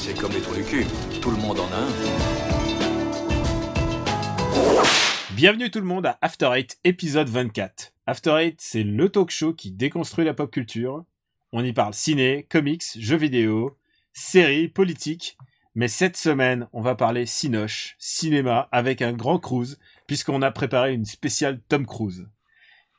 c'est comme les trous du cul. Tout le monde en a un. Bienvenue tout le monde à After Eight, épisode 24. After Eight, c'est le talk show qui déconstruit la pop culture. On y parle ciné, comics, jeux vidéo, séries, politique. Mais cette semaine, on va parler cinoche, cinéma, avec un grand cruise, puisqu'on a préparé une spéciale Tom Cruise.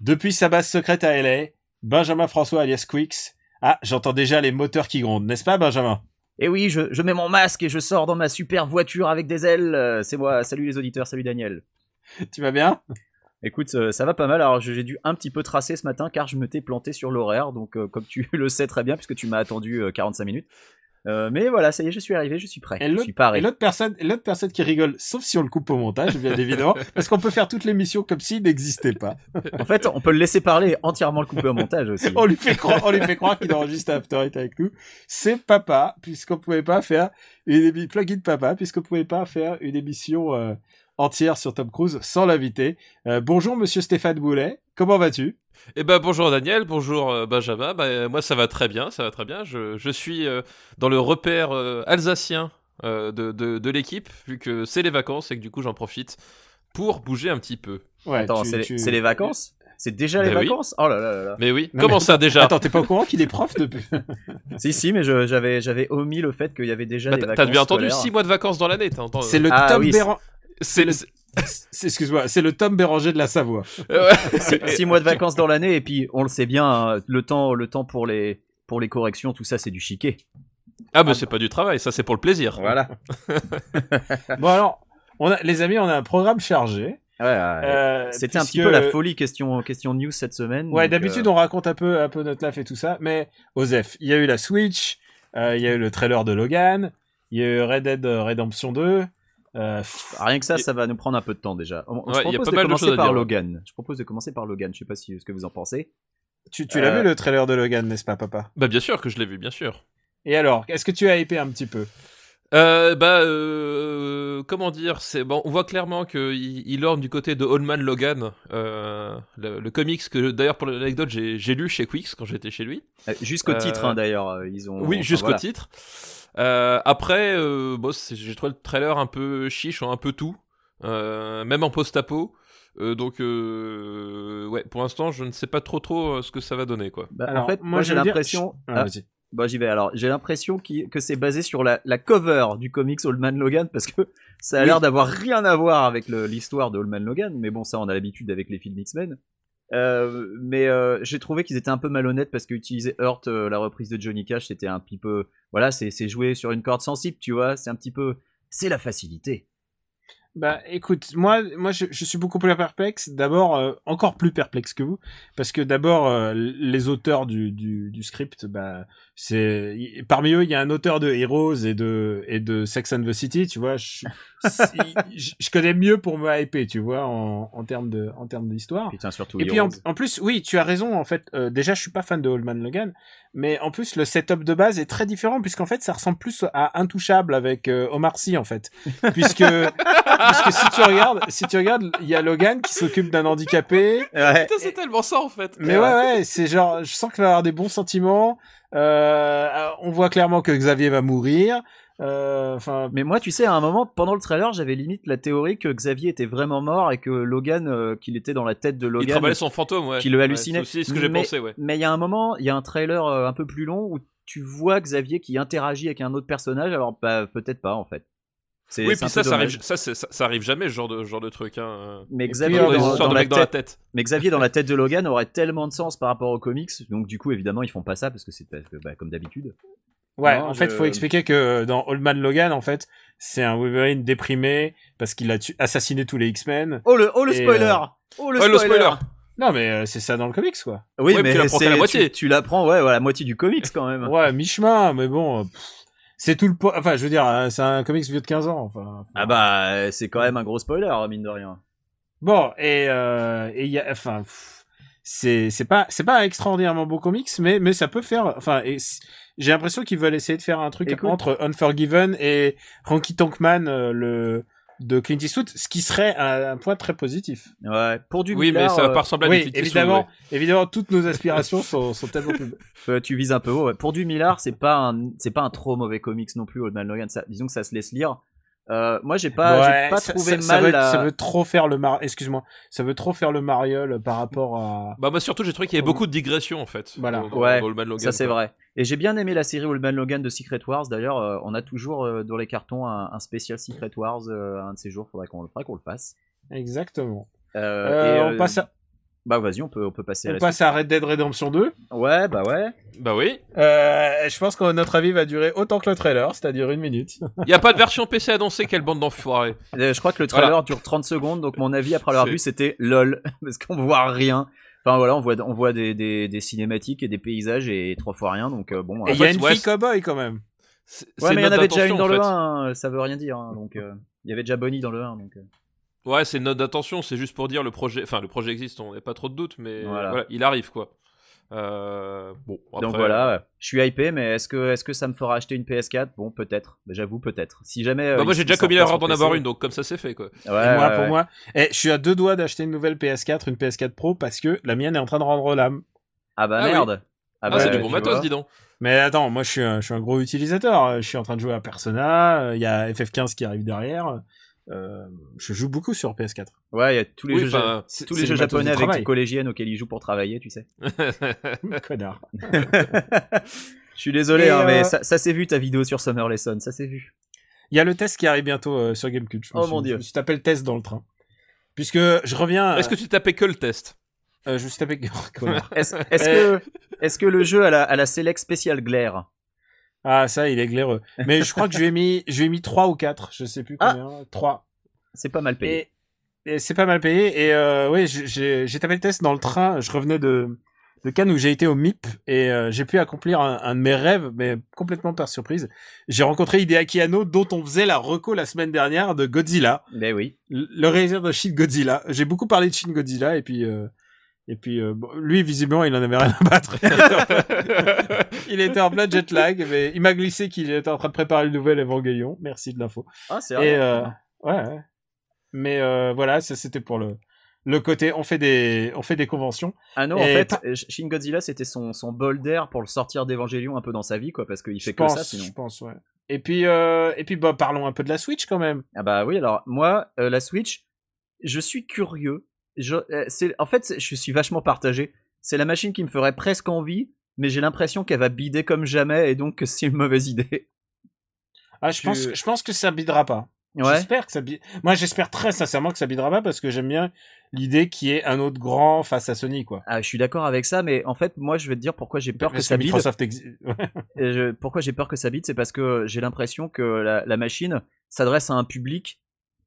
Depuis sa base secrète à LA, Benjamin François alias Quicks. Ah, j'entends déjà les moteurs qui grondent, n'est-ce pas Benjamin? Et oui, je, je mets mon masque et je sors dans ma super voiture avec des ailes. Euh, C'est moi. Salut les auditeurs, salut Daniel. Tu vas bien? Écoute, euh, ça va pas mal. Alors j'ai dû un petit peu tracer ce matin car je me t'ai planté sur l'horaire. Donc euh, comme tu le sais très bien puisque tu m'as attendu euh, 45 minutes. Euh, mais voilà, ça y est, je suis arrivé, je suis prêt. Et je l'autre- suis paré. Et l'autre personne, l'autre personne qui rigole, sauf si on le coupe au montage, bien évidemment, parce qu'on peut faire toute l'émission comme s'il n'existait pas. En fait, on peut le laisser parler et entièrement le couper au montage aussi. On lui fait croire, on lui fait croire qu'il enregistre After Eight avec nous. C'est papa, puisqu'on pouvait pas faire une émission, plugin papa, puisqu'on pouvait pas faire une émission euh, entière sur Tom Cruise sans l'inviter. Euh, bonjour Monsieur Stéphane Boulet, comment vas-tu? Eh ben bonjour Daniel, bonjour euh, Benjamin. Euh, moi ça va très bien, ça va très bien. Je, je suis euh, dans le repère euh, alsacien euh, de, de, de l'équipe, vu que c'est les vacances et que du coup j'en profite pour bouger un petit peu. Ouais, Attends, c'est tu- les vacances? C'est déjà les Ben oui. vacances? Oh là là là là. Mais oui, Non, comment mais ça déjà? Attends, t'es pas au courant qu'il est prof depuis? Si, si, mais je- j'avais j'avais omis le fait qu'il y avait déjà Bah, les T'as vacances. t'as bien entendu scolaires. 6 mois de vacances dans l'année, t'as entendu C'est le Ah Tom oui, c'est- le- excuse-moi, c'est le Tom Béranger de la Savoie. Ouais. six, mois de vacances dans l'année et puis on le sait bien hein, le temps le temps pour les pour les corrections tout ça c'est du chiquet Ah mais c'est pas du travail, ça c'est pour le plaisir. voilà Bon alors, on a, les amis, on a un programme chargé. Ouais, ouais. Euh, c'était un petit peu la folie question question news cette semaine Ouais, d'habitude euh, on raconte un peu, un peu notre life et tout ça, mais Osef, il y a eu la Switch, euh, il y a eu le trailer de Logan, il y a eu Red Dead Redemption 2. Euh, pff, rien que ça ça va nous prendre un peu de temps déjà On- Ouais, je il y a propose pas de mal de commencer choses à par dire, ouais. Logan je propose de commencer par Logan je sais pas si ce que vous en pensez tu tu l'as Euh, vu le trailer de Logan, n'est-ce pas, papa? Bah bien sûr que je l'ai vu, bien sûr. Et alors, est-ce que tu as hypé un petit peu? Euh, bah, euh, comment dire, c'est bon. On voit clairement que il, il orne du côté de Old Man Logan, euh, le, le comics que d'ailleurs pour l'anecdote j'ai lu chez Quicks quand j'étais chez lui. Euh, jusqu'au Euh, titre hein, d'ailleurs ils ont oui, enfin, jusqu'au voilà. titre. Euh, après, euh, bon, j'ai trouvé le trailer un peu chiche, en un peu tout, euh, même en post-apo. Euh, donc, euh, ouais, pour l'instant, je ne sais pas trop trop euh, ce que ça va donner, quoi. Bah, Alors, en fait moi, j'ai veux dire- l'impression Ah, Ah. Bah j'y vais alors. J'ai l'impression que c'est basé sur la, la cover du comics Old Man Logan parce que ça a Oui. l'air d'avoir rien à voir avec l'histoire de Old Man Logan. Mais bon, ça on a l'habitude avec les films X-Men. Euh, mais euh, j'ai trouvé qu'ils étaient un peu malhonnêtes parce qu'utiliser Hurt, euh, la reprise de Johnny Cash, c'était un petit peu, voilà, c'est c'est jouer sur une corde sensible, tu vois. C'est un petit peu, c'est la facilité. Bah écoute, moi, moi je, je suis beaucoup plus perplexe. D'abord, euh, encore plus perplexe que vous, parce que d'abord euh, les auteurs du, du, du script, bah c'est parmi eux il y a un auteur de Heroes et de et de Sex and the City, tu vois. Je, je, je connais mieux pour me hyper, tu vois, en, en termes de en termes d'histoire. Putain, surtout. Et puis en, plus, oui, tu as raison. En fait, euh, déjà, je suis pas fan de Old Man Logan, mais en plus, le setup de base est très différent puisqu'en fait, ça ressemble plus à Intouchable avec euh, Omar Sy en fait, puisque puisque si tu regardes, si tu regardes, il y a Logan qui s'occupe d'un handicapé. Ouais. Putain, c'est tellement ça en fait. Mais ouais, ouais, c'est genre, je sens qu'il va avoir des bons sentiments. Euh, on voit clairement que Xavier va mourir. Euh, Enfin, Mais moi, tu sais, à un moment, pendant le trailer, j'avais limite la théorie que Xavier était vraiment mort et que Logan, euh, qu'il était dans la tête de Il Logan. travaillait son fantôme, ouais. qui le Ouais, hallucinait. c'est aussi ce que j'ai Mais- pensé, ouais. Mais il y a un moment, il y a un trailer euh, un peu plus long où tu vois Xavier qui interagit avec un autre personnage, alors bah, peut-être pas en fait. C'est Oui, puis ça, ça arrive, ça, c'est- ça, ça arrive jamais, ce genre de, genre de truc. Hein. Mais Xavier, Dans la mecs dans la tête, mais Xavier dans la tête de Logan aurait tellement de sens par rapport aux comics, donc du coup évidemment ils font pas ça parce que c'est parce que, bah, comme d'habitude. Ouais, Non, en fait, je- faut expliquer que euh, dans Old Man Logan, en fait, c'est un Wolverine déprimé parce qu'il a tu- assassiné tous les X-Men. Oh le, oh le Et, spoiler euh, Oh le spoiler, le spoiler. Non, mais euh, c'est ça dans le comics, quoi. Oui, Ouais, mais tu la moitié. Tu, tu l'apprends, ouais, ouais, la moitié du comics quand même. Ouais, mi-chemin, mais bon, euh, c'est tout le po- Enfin, je veux dire, euh, c'est un comics vieux de 15 ans, enfin. Ah bah, euh, c'est quand même un gros spoiler, mine de rien. Bon, et euh, et il y a, enfin, pff, c'est c'est pas c'est pas un extraordinairement beau comics, mais mais ça peut faire, enfin, et j'ai l'impression qu'ils veulent essayer de faire un truc Écoute. entre Unforgiven et Ranky Tankman, euh, le de Clint Eastwood, ce qui serait un, un point très positif. Ouais, pour du Oui, mais ça va euh, pas ressembler à du Oui, Clint Eastwood, évidemment, ouais. évidemment, toutes nos aspirations sont, sont tellement plus. euh, tu vises un peu haut. ouais. Pour du Millard, c'est pas un, c'est pas un trop mauvais comics non plus, Old Man Logan. Ça, disons que ça se laisse lire. Euh, moi, j'ai pas, Ouais, trouvé ça, ça mal veut, la- ça veut trop faire le mar... Excuse-moi, ça veut trop faire le mariole par rapport à. Bah, moi, surtout, j'ai trouvé qu'il y avait beaucoup de digressions, en fait. Voilà. Ouais, dans Old Man Logan, Ça c'est vrai. Et j'ai bien aimé la série Old Man Logan de Secret Wars. D'ailleurs, euh, on a toujours euh, dans les cartons un, un spécial Secret Wars. euh, un de ces jours, faudrait qu'on faudrait qu'on le fasse. Exactement. Euh, Euh, et, on euh, passe à, Bah vas-y, on peut on peut passer à on la passe à Red Dead Redemption 2. suite. Ouais, bah ouais. Bah oui. Euh, je pense que notre avis va durer autant que le trailer, c'est-à-dire une minute. Il y a pas de version PC à danser, quelle bande d'enfoirés. Euh, je crois que le trailer Voilà. dure 30 secondes, donc mon avis après l'avoir vu c'était lol parce qu'on voit rien. Enfin voilà, on voit on voit des, des, des cinématiques et des paysages et trois fois rien. Donc euh, bon. Et il y a une ouais, fille cowboy quand même. C'est ouais, mais il y en avait déjà une dans en le fait. 1, hein, ça veut rien dire. hein, donc euh, il y avait déjà Bonnie dans le 1 donc. Ouais, c'est une note d'attention, c'est juste pour dire le projet. Enfin, le projet existe, on n'a pas trop de doutes, mais Voilà. voilà. il arrive quoi. Euh, Bon, après, Donc voilà, ouais. je suis hypé, mais est-ce que, est-ce que ça me fera acheter une PS4 Bon, peut-être. J'avoue, peut-être. Si jamais. euh, Bah, moi j'ai déjà commis l'erreur d'en avoir une, donc comme ça c'est fait quoi. Ouais, et moi, ouais, pour ouais. moi, eh, je suis à deux doigts d'acheter une nouvelle PS4, une PS4 Pro, parce que la mienne est en train de rendre l'âme. Ah bah Ah oui. merde. Ah, bah, c'est du bon vois. matos, dis donc. Mais attends, moi je suis un, je suis un gros utilisateur. Je suis en train de jouer à Persona. euh, Il y a FF15 qui arrive derrière. Euh, je joue beaucoup sur PS4. Ouais, il y a tous les Oui, jeux, enfin, tous les japonais avec les collégiennes auxquels ils jouent pour travailler, tu sais. Connard. Je suis désolé, hein, euh, mais ça, ça s'est vu ta vidéo sur Summer Lesson, ça s'est vu. Il y a le test qui arrive bientôt euh, sur Gamecube. Je Oh suis- mon Dieu. Je me suis tapé le test dans le train. Puisque je reviens. Est-ce que tu tapais que le test? Euh, je me suis tapé. Est-ce est-ce que, est-ce que le jeu a la, a la select spéciale glaire Ah ça, il est glaireux. Mais je crois que je lui ai mis, je lui ai mis 3 ou 4, je sais plus Ah. combien. 3. C'est pas mal payé. Et, et c'est pas mal payé. Et euh, oui, j'ai j'ai tapé le test dans le train. Je revenais de, de Cannes où j'ai été au MIP et euh, j'ai pu accomplir un, un de mes rêves, mais complètement par surprise. J'ai rencontré Hideaki Anno, dont on faisait la reco la semaine dernière de Godzilla, Ben oui. le le réalisateur de Shin Godzilla. J'ai beaucoup parlé de Shin Godzilla et puis. Euh, et puis, euh, bon, lui, visiblement, il en avait rien à battre. Il était en- plein jet lag, mais il m'a glissé qu'il était en train de préparer le nouvel Evangelion. Merci de l'info. Ah, c'est Et euh, ouais, ouais. Mais euh, voilà, c'était pour le le côté on fait des on fait des conventions. Ah non, en fait, pas- Shin Godzilla, c'était son, son bol d'air pour le sortir d'Evangelion un peu dans sa vie, quoi, parce qu'il Je fait que pense, ça sinon. je pense, ouais. Et puis et puis bah parlons un peu de la Switch quand même. Ah bah oui, alors moi, la Switch, je suis curieux. Je, euh, en fait, je suis vachement partagé. C'est la machine qui me ferait presque envie, mais j'ai l'impression qu'elle va bider comme jamais et donc que c'est une mauvaise idée. Ah, je Tu- pense je pense que ça bidera pas. Ouais. J'espère que ça bide. Moi, j'espère très sincèrement que ça bidera pas parce que j'aime bien l'idée qui est un autre grand face à Sony quoi. Ah, je suis d'accord avec ça, mais en fait, moi, je vais te dire pourquoi j'ai peur que ça bide. Et je- pourquoi j'ai peur que ça bide, c'est parce que j'ai l'impression que la, la machine s'adresse à un public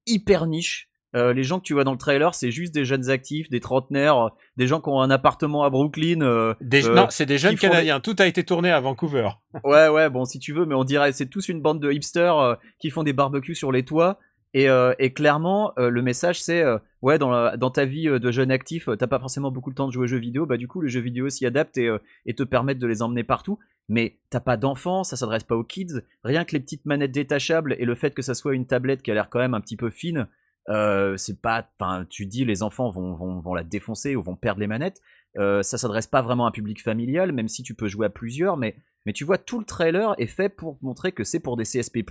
hyper niche. Euh, les gens que tu vois dans le trailer, c'est juste des jeunes actifs, des trentenaires, euh, des gens qui ont un appartement à Brooklyn. euh, Des... euh, non, c'est des jeunes Canadiens. Tout a été tourné à Vancouver. Ouais, ouais, bon, si tu veux, mais on dirait c'est tous une bande de hipsters qui font des barbecues sur les toits. Et, et clairement, le message c'est ouais, dans, la- dans ta vie de jeune actif, t'as pas forcément beaucoup de temps de jouer aux jeux vidéo. Bah du coup, les jeux vidéo s'y adaptent et, et te permettent de les emmener partout. Mais t'as pas d'enfants, ça s'adresse pas aux kids. Rien que les petites manettes détachables et le fait que ça soit une tablette qui a l'air quand même un petit peu fine, euh, c'est pas. Tu dis les enfants vont, vont, vont la défoncer ou vont perdre les manettes. Euh, ça s'adresse pas vraiment à un public familial, même si tu peux jouer à plusieurs. Mais mais tu vois, tout le trailer est fait pour montrer que c'est pour des CSP+.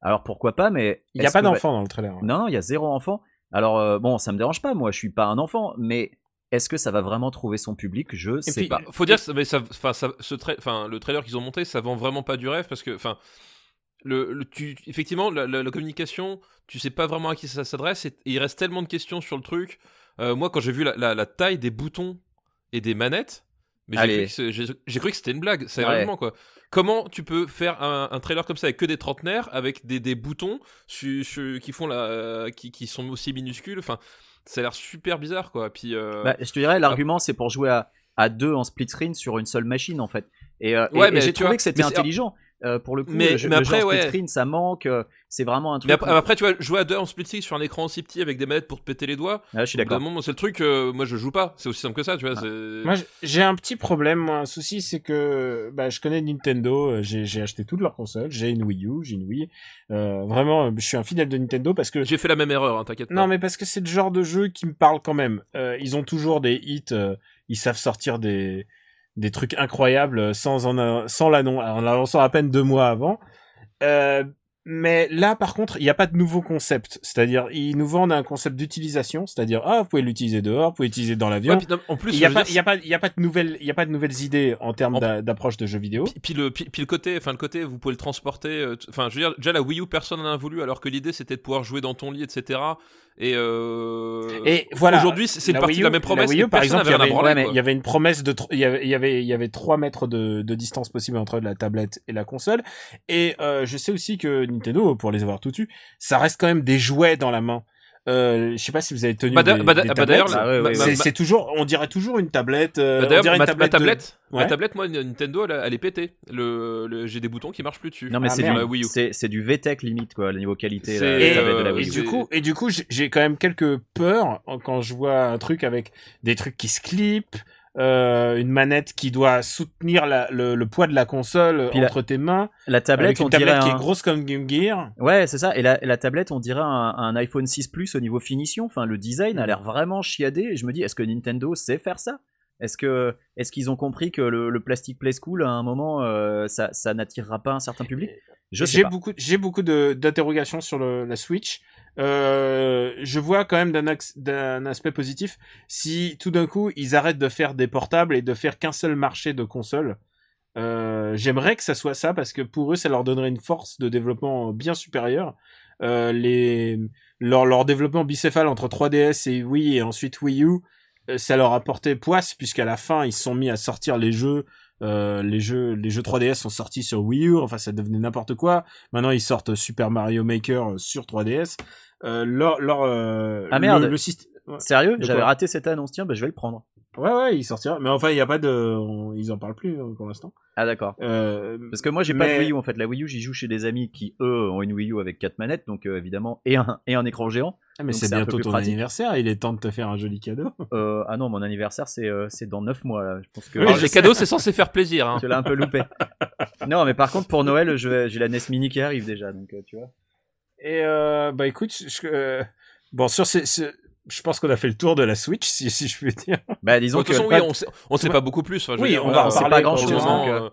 Alors pourquoi pas, mais... Il y a pas d'enfants dans le trailer. hein. Non, il y a zéro enfant. Alors euh, bon, ça me dérange pas, moi je suis pas un enfant, mais est-ce que ça va vraiment trouver son public? Je sais puis, pas. Faut dire, que- mais ça, ce le trailer qu'ils ont monté, ça vend vraiment pas du rêve parce que, enfin, le, le- tu, effectivement, la, la- la communication, tu sais pas vraiment à qui ça s'adresse et, et il reste tellement de questions sur le truc. Euh, moi, quand j'ai vu la, taille des boutons et des manettes, mais j'ai cru, que c'était une blague, Ouais. sérieusement quoi. Comment tu peux faire un, un trailer comme ça avec que des trentenaires, avec des, des boutons su- su- qui font la, qui, qui sont aussi minuscules, enfin, ça a l'air super bizarre quoi. Puis, euh, Bah, je te dirais, l'argument c'est pour jouer à, à deux en split screen sur une seule machine en fait. Et, euh, Ouais, et j'ai trouvé que c'était intelligent. Euh, pour le coup, Mais- le, mais le après, genre ouais. screen, ça manque. euh, c'est vraiment un truc. Mais après, après, tu vois, jouer à deux en split stick sur un écran aussi petit avec des manettes pour te péter les doigts. Ah, je suis d'accord. moment, c'est le truc. euh, moi, je joue pas. C'est aussi simple que ça, tu vois. Ah. c'est- Moi, j'ai un petit problème, moi, un souci, c'est que bah, je connais Nintendo, euh, j'ai j'ai acheté toutes leurs consoles, j'ai une Wii U, j'ai une Wii. Euh, vraiment, je suis un fidèle de Nintendo parce que J'ai fait la même erreur, hein, t'inquiète pas. non, mais parce que c'est le genre de jeu qui me parle quand même. Euh, ils ont toujours des hits, euh, ils savent sortir des des trucs incroyables euh, sans en sans l'annonce, en l'annonçant à peine deux mois avant. Euh, mais là, par contre, il n'y a pas de nouveau concept. C'est-à-dire, ils nous vendent un concept d'utilisation, c'est-à-dire, ah, vous pouvez l'utiliser dehors, vous pouvez l'utiliser dans l'avion. Ouais, en plus, Il y a pas, dire, y a pas, il y a pas de nouvelles, il y a pas de nouvelles idées en termes En- d'approche de jeux vidéo. Puis, puis le, puis, puis le côté, enfin le côté, vous pouvez le transporter. euh, Enfin, je veux dire, déjà la Wii U, personne n'en a voulu, alors que l'idée c'était de pouvoir jouer dans ton lit, etc. Et, euh, Et voilà. Aujourd'hui, c'est une partie de la même promesse. La Wii U, par exemple, il y avait, ouais, il y une promesse de, il y avait, il y avait, il y avait 3 mètres de, de distance possible entre la tablette et la console. Et euh, je sais aussi que Nintendo, pour les avoir tout dessus, ça reste quand même des jouets dans la main. Euh, je sais pas si vous avez tenu Bah, des, bah, des bah, d'ailleurs, Ah c'est, toujours, on dirait toujours une tablette. euh, bah, on d'ailleurs, dirait une ma, ma tablette. de- ma tablette, moi, Nintendo, elle, elle est pétée. Le, le- j'ai des boutons qui marchent plus dessus. Non mais Ah, c'est merde. du, La Wii U. c'est, du VTech limite quoi, le niveau qualité. Et, de la du coup, et du coup, j'ai- j'ai quand même quelques peurs quand je vois un truc avec des trucs qui se clipent, euh, une manette qui doit soutenir la- le, le poids de la console Puis la- entre tes mains, La tablette, avec une on dirait tablette qui un- est grosse comme Game Gear. Ouais, c'est ça. Et la, la tablette, on dirait un, un iPhone 6 Plus au niveau finition. Enfin, le design a l'air vraiment chiadé. Et je me dis, est-ce que Nintendo sait faire ça? Est-ce que, est-ce qu'ils ont compris que le, le plastic play school à un moment, euh, ça, ça n'attirera pas un certain public? J'ai beaucoup, j'ai beaucoup d'interrogations sur le, la Switch. Euh, je vois quand même d'un d'un aspect positif si tout d'un coup ils arrêtent de faire des portables et de faire qu'un seul marché de consoles. Euh, J'aimerais que ça soit ça parce que pour eux ça leur donnerait une force de développement bien supérieure. Euh, les leur, leur développement bicéphale entre 3DS et Wii et ensuite Wii U, euh, ça leur a porté poisse puisqu'à la fin ils sont mis à sortir les jeux euh, les jeux les jeux 3DS sont sortis sur Wii U enfin ça devenait n'importe quoi maintenant ils sortent Super Mario Maker euh, sur 3DS euh, leur leur euh, Ah, merde. le, le système ouais. Sérieux J'avais raté cette annonce. Tiens, bah, je vais le prendre. ouais ouais il sortira mais enfin il y a pas de on- ils en parlent plus euh, pour l'instant Ah d'accord. euh, Parce que moi j'ai pas de mais- Wii U en fait. La Wii U j'y joue chez des amis qui eux ont une Wii U avec quatre manettes donc euh, évidemment et un et un écran géant. ah, mais c'est bientôt ton pratique. anniversaire il est temps de te faire un joli cadeau Euh, ah non mon anniversaire c'est euh, c'est dans 9 mois là. Je pense que Oui, Alors, je les cadeaux, c'est censé faire plaisir. Hein. je l'ai un peu loupé. non mais par contre pour Noël vais- j'ai la NES Mini qui arrive déjà donc euh, tu vois. Et euh, bah écoute, je- euh, bon sur ces, je pense qu'on a fait le tour de la Switch, si, si je puis dire. Bah disons que façon, pas- oui, on sait, on sait pas beaucoup plus. Enfin, je veux Oui, dire, on va en parler pas le moment, donc, euh,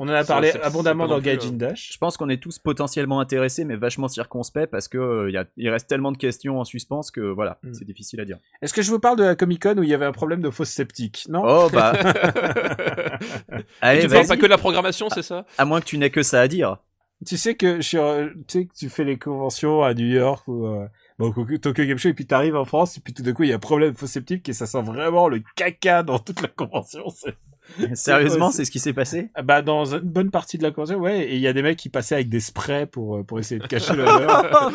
On en a Ça, parlé abondamment dans Gaijin Dash. je pense qu'on est tous potentiellement intéressés mais vachement circonspects parce que euh, y a, il reste tellement de questions en suspens que voilà Hmm. c'est difficile à dire. Est-ce que je vous parle de la Comic Con où il y avait un problème de fausse sceptique Non? Oh bah allez tu parles pas que de la programmation, c'est ça? À moins que tu n'aies que ça à dire. Tu sais que sur, tu sais que tu fais les conventions à New York ou euh, au Tokyo Game Show et puis t'arrives en France et puis tout d'un coup il y a un problème fausse sceptique et ça sent vraiment le caca dans toute la convention. Sérieusement, c'est- ce qui s'est passé? Ah Bah dans une bonne partie de la convention, ouais. Et il y a des mecs qui passaient avec des sprays pour euh, pour essayer de cacher l'odeur.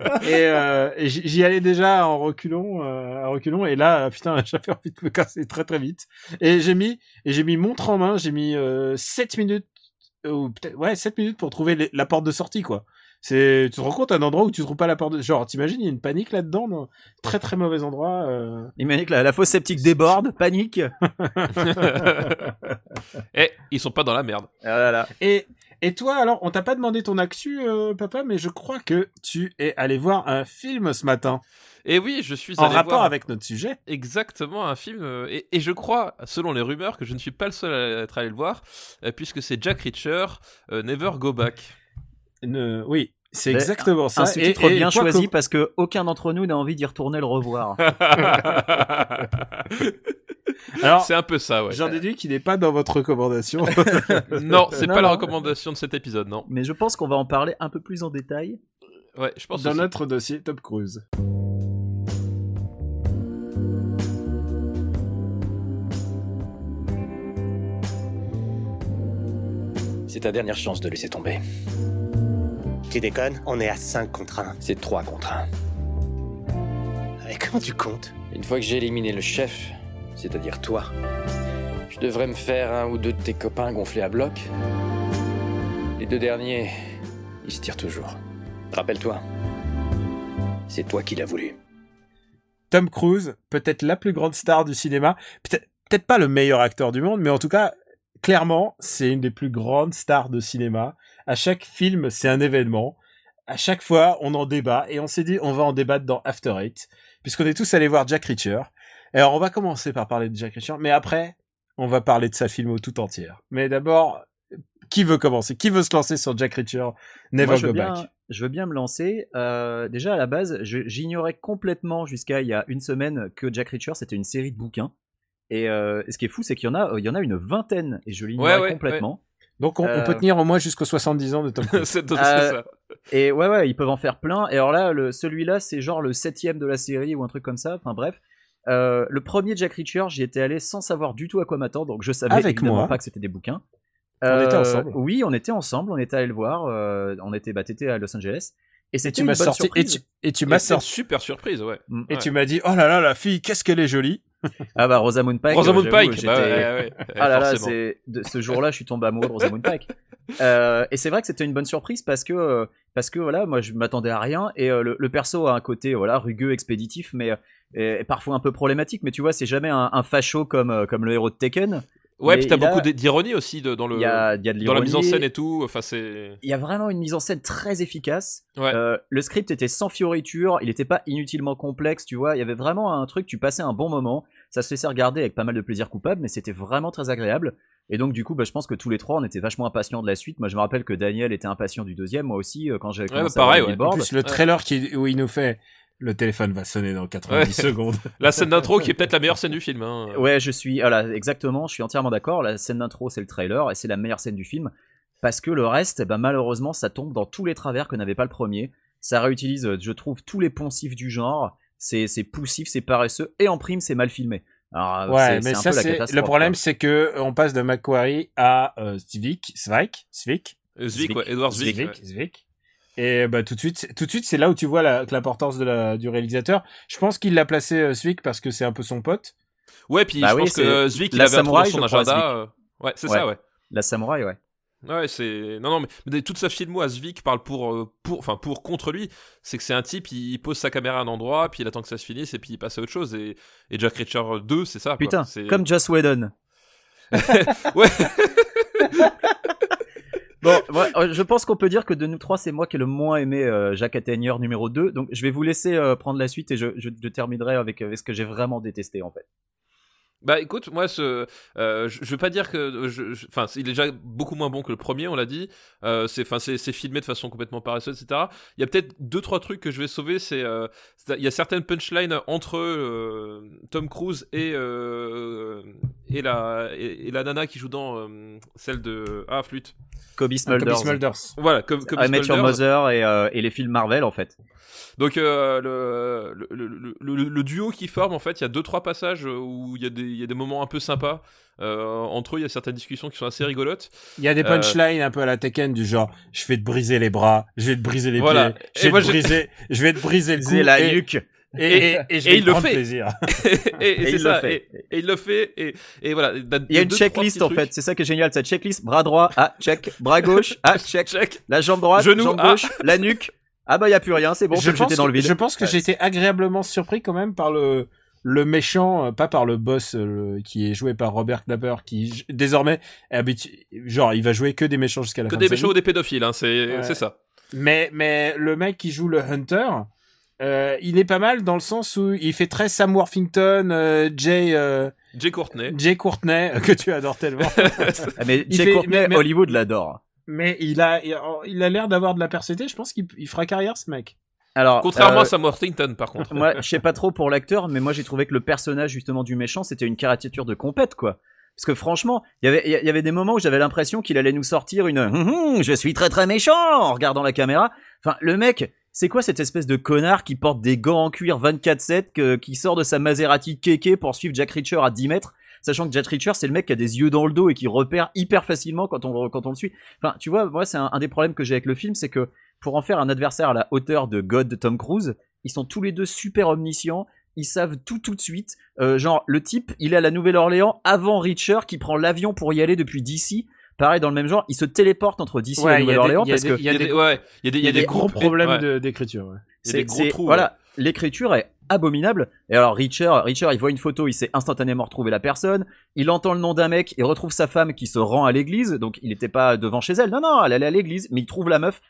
Oh et euh, et j'y allais déjà en reculons, euh, en reculons, et là, euh, putain, j'avais envie de me casser très très vite. Et j'ai mis, et j'ai mis montre en main, j'ai mis euh, 7 minutes, euh, ou peut-être, ouais, 7 minutes pour trouver la porte de sortie, quoi. C'est, tu te rends compte, un endroit où tu trouves pas la porte de, genre, t'imagines, il y a une panique là-dedans, dans très très mauvais endroit. Euh... Il m'a dit que la, la fausse sceptique déborde, panique. Eh, ils sont pas dans la merde. Ah là là. Et, et toi, alors, on t'a pas demandé ton actu, euh, papa, mais je crois que tu es allé voir un film ce matin, Et oui, je suis en allé rapport voir avec notre sujet. exactement un film, euh, et, et je crois, selon les rumeurs, que je ne suis pas le seul à être allé le voir, euh, puisque c'est Jack Reacher, euh, Never Go Back. Ne- oui, c'est exactement ça. Un sous-titre Et- et bien choisi que- parce que aucun d'entre nous n'a envie d'y retourner le revoir. Alors, c'est un peu ça, ouais. j'en déduis qu'il n'est pas dans votre recommandation. Non, c'est Non, pas la recommandation de cet épisode, non. Mais je pense qu'on va en parler un peu plus en détail. Ouais, je pense dans aussi. notre dossier Top Cruise. C'est ta dernière chance de laisser tomber. Tu déconnes On est à 5 contre 1. C'est 3 contre 1. Et comment tu comptes? Une fois que j'ai éliminé le chef, c'est-à-dire toi, je devrais me faire un ou deux de tes copains gonflés à bloc. Les deux derniers, ils se tirent toujours. Rappelle-toi, c'est toi qui l'as voulu. Tom Cruise, peut-être la plus grande star du cinéma, peut-être peut-être pas le meilleur acteur du monde, mais en tout cas, clairement, c'est une des plus grandes stars de cinéma. À chaque film, c'est un événement. À chaque fois, on en débat et on s'est dit, on va en débattre dans After Eight, puisqu'on est tous allés voir Jack Reacher. Alors, on va commencer par parler de Jack Reacher, mais après, on va parler de sa film tout entière. Mais d'abord, qui veut commencer? Qui veut se lancer sur Jack Reacher? Never Moi, Go bien, Back je veux bien me lancer. Euh, déjà, à la base, j'ignorais complètement jusqu'à il y a une semaine que Jack Reacher, c'était une série de bouquins. Et euh, ce qui est fou, c'est qu'il y en a, il y en a une vingtaine, et je l'ignorais Ouais, ouais, complètement. Donc, on, on Euh, peut tenir au moins jusqu'aux 70 ans de Tom Cruise. c'est c'est Euh, ça. Et ouais, ouais, ils peuvent en faire plein. Et alors là, celui-là, c'est genre le septième de la série ou un truc comme ça. Enfin bref. Euh, le premier Jack Reacher, j'y étais allé sans savoir du tout à quoi m'attendre, donc je savais Avec évidemment moi. pas que c'était des bouquins. On était ensemble. Oui, on était ensemble, on était allé le voir. euh, on était, bah, t'étais à Los Angeles. Et Et c'était tu une m'as bonne sorti, et surprise. tu, et tu Et m'as sorti, super surprise, ouais. Mm. et Ouais. tu m'as dit, oh là là, la fille, qu'est-ce qu'elle est jolie. Ah bah Rosamund Pike. Rosamund euh, Pike, bah ouais, ouais, Ah là là, c'est ce jour-là, je suis tombé amoureux de Rosamund Pike. Euh, et c'est vrai que c'était une bonne surprise parce que euh, parce que voilà, moi je m'attendais à rien et euh, le, le perso a un côté voilà rugueux, expéditif, mais et, et parfois un peu problématique. Mais tu vois, c'est jamais un, un facho comme comme le héros de Tekken. Ouais, Mais puis t'as beaucoup d'ironie aussi de- dans le Il y a il y a de dans la mise en scène et tout. Enfin, c'est Il y a vraiment une mise en scène très efficace. ouais. Euh, le script était sans fioriture, il n'était pas inutilement complexe, tu vois. Il y avait vraiment un truc, tu passais un bon moment. Ça se laissait regarder avec pas mal de plaisir coupable, mais c'était vraiment très agréable. Et donc, du coup, bah, je pense que tous les trois, on était vachement impatients de la suite. Moi, je me rappelle que Daniel était impatient du deuxième, moi aussi, euh, quand j'ai commencé bah, pareil, à ouais. En plus, le trailer qui, où il nous fait, le téléphone va sonner dans 90 Ouais. secondes. La scène d'intro qui est peut-être la meilleure scène du film. Hein. Ouais, je suis, voilà, exactement, je suis entièrement d'accord. La scène d'intro, c'est le trailer, et c'est la meilleure scène du film. Parce que le reste, bah, malheureusement, ça tombe dans tous les travers que n'avait pas le premier. Ça réutilise, euh, je trouve, tous les poncifs du genre. C'est c'est poussif, c'est paresseux, et en prime, c'est mal filmé. Alors, euh, Ouais, c'est- mais c'est un ça, peu la c'est, catastrophe, le problème, quoi. c'est que on passe de Macquarie à euh, Zvik, Zvik, Zvik, Euh, Zvik, Zvik. ouais, Edward Zvik. Zvik, ouais. Zvik. Et bah tout de suite, tout de suite, c'est là où tu vois l'importance de la, du réalisateur. Je pense qu'il l'a placé euh, Zvik parce que c'est un peu son pote. Ouais, puis Bah je oui, pense que euh, Zvik, il la avait samouraï, son agenda. euh, Ouais, c'est ça, Ouais. La samouraï, ouais. Ouais, c'est non non mais, mais toute sa filmo à Zvik parle pour euh, pour enfin pour contre lui, c'est que c'est un type il, il pose sa caméra à un endroit puis il attend que ça se finisse et puis il passe à autre chose et, et Jack Reacher 2 c'est ça. Putain, C'est- comme Joss Whedon. ouais Bon, euh, je pense qu'on peut dire que de nous trois, c'est moi qui ai le moins aimé euh, Jacques Atteigneur numéro 2. Donc je vais vous laisser euh, prendre la suite et je, terminerai avec, ce que j'ai vraiment détesté en fait. Bah écoute, moi, je, veux pas dire que, enfin, il est déjà beaucoup moins bon que le premier, on l'a dit. C'est, filmé de façon complètement paresseuse, etc. Il y a peut-être deux trois trucs que je vais sauver. C'est, il y a certaines punchlines entre Tom Cruise et et la et, et la nana qui joue dans euh, celle de ah flûte. Kobe Smulders. Kobe Smulders. Voilà, comme comme I Met Your Smulders. Mother et, euh, et les films Marvel en fait. Donc euh, le, le, le, le- le duo qui forme, en fait, il y a deux trois passages où il y, a des- il y a des moments un peu sympas. Euh, entre eux, il y a certaines discussions qui sont assez rigolotes. Il y a des Euh, punchlines un peu à la Tekken du genre, je vais te briser les bras, je vais te briser les Voilà. pieds, je vais moi, te briser, je vais te briser le cou. C'est la et, nuque. Et, et, et je et vais il le fait. plaisir. et, et Et c'est il ça, le fait. Et, et il le fait. Et, et voilà. Il y a une checklist en fait, c'est ça qui est génial, cette checklist. Bras droit, ah, check. Bras gauche, ah, check. Check. La jambe droite, Genou, jambe ah. gauche, la nuque. Ah bah y a plus rien, c'est bon, je, pense jeter dans le que, vide. je pense que Ouais. j'ai été agréablement surpris quand même par le le méchant, euh, pas par le boss euh, le- qui est joué par Robert Knapper, qui désormais est habitu- genre il va jouer que des méchants jusqu'à la Que fin des de sa méchants ou des pédophiles, hein, c'est Ouais. c'est ça. Mais mais le mec qui joue le Hunter, euh, il est pas mal dans le sens où il fait très Sam Worthington, euh, Jay euh, Jay Courtney. Jay Courtney que tu adores tellement. Ah, mais il Jay fait- Courtney, mais- mais- Hollywood l'adore. Mais il a il a- il a l'air d'avoir de la persévérance. Je pense qu'il il fera carrière ce mec. Alors, Contrairement euh, à Sam Worthington, par contre. moi, je sais pas trop pour l'acteur, mais moi j'ai trouvé que le personnage justement du méchant, c'était une caricature de compète, quoi. Parce que franchement, il y avait- il y avait des moments où j'avais l'impression qu'il allait nous sortir une Hum, hum, je suis très très méchant en regardant la caméra. Enfin, le mec, c'est quoi cette espèce de connard qui porte des gants en cuir 24/7, que- qui sort de sa Maserati kéké pour suivre Jack Reacher à 10 mètres, sachant que Jack Reacher c'est le mec qui a des yeux dans le dos et qui repère hyper facilement quand on quand on le suit. Enfin, tu vois, moi c'est un, un des problèmes que j'ai avec le film, c'est que pour en faire un adversaire à la hauteur de God de Tom Cruise, ils sont tous les deux super omniscients. Ils savent tout tout de suite. Euh, genre, le type, il est à la Nouvelle-Orléans avant Reacher qui prend l'avion pour y aller depuis DC. Pareil dans le même genre, il se téléporte entre DC Ouais, et Nouvelle-Orléans des- il y a parce des- que Il y a des, ouais, il y a des, il y a des, gros problèmes d'écriture. ouais. Il y a des c'est- gros trous, Voilà, l'écriture est abominable. Et alors Richard, Richard, il voit une photo, il sait instantanément retrouver la personne. Il entend le nom d'un mec, il retrouve sa femme qui se rend à l'église. Donc il n'était pas devant chez elle. Non, non, elle allait à l'église, mais il trouve la meuf.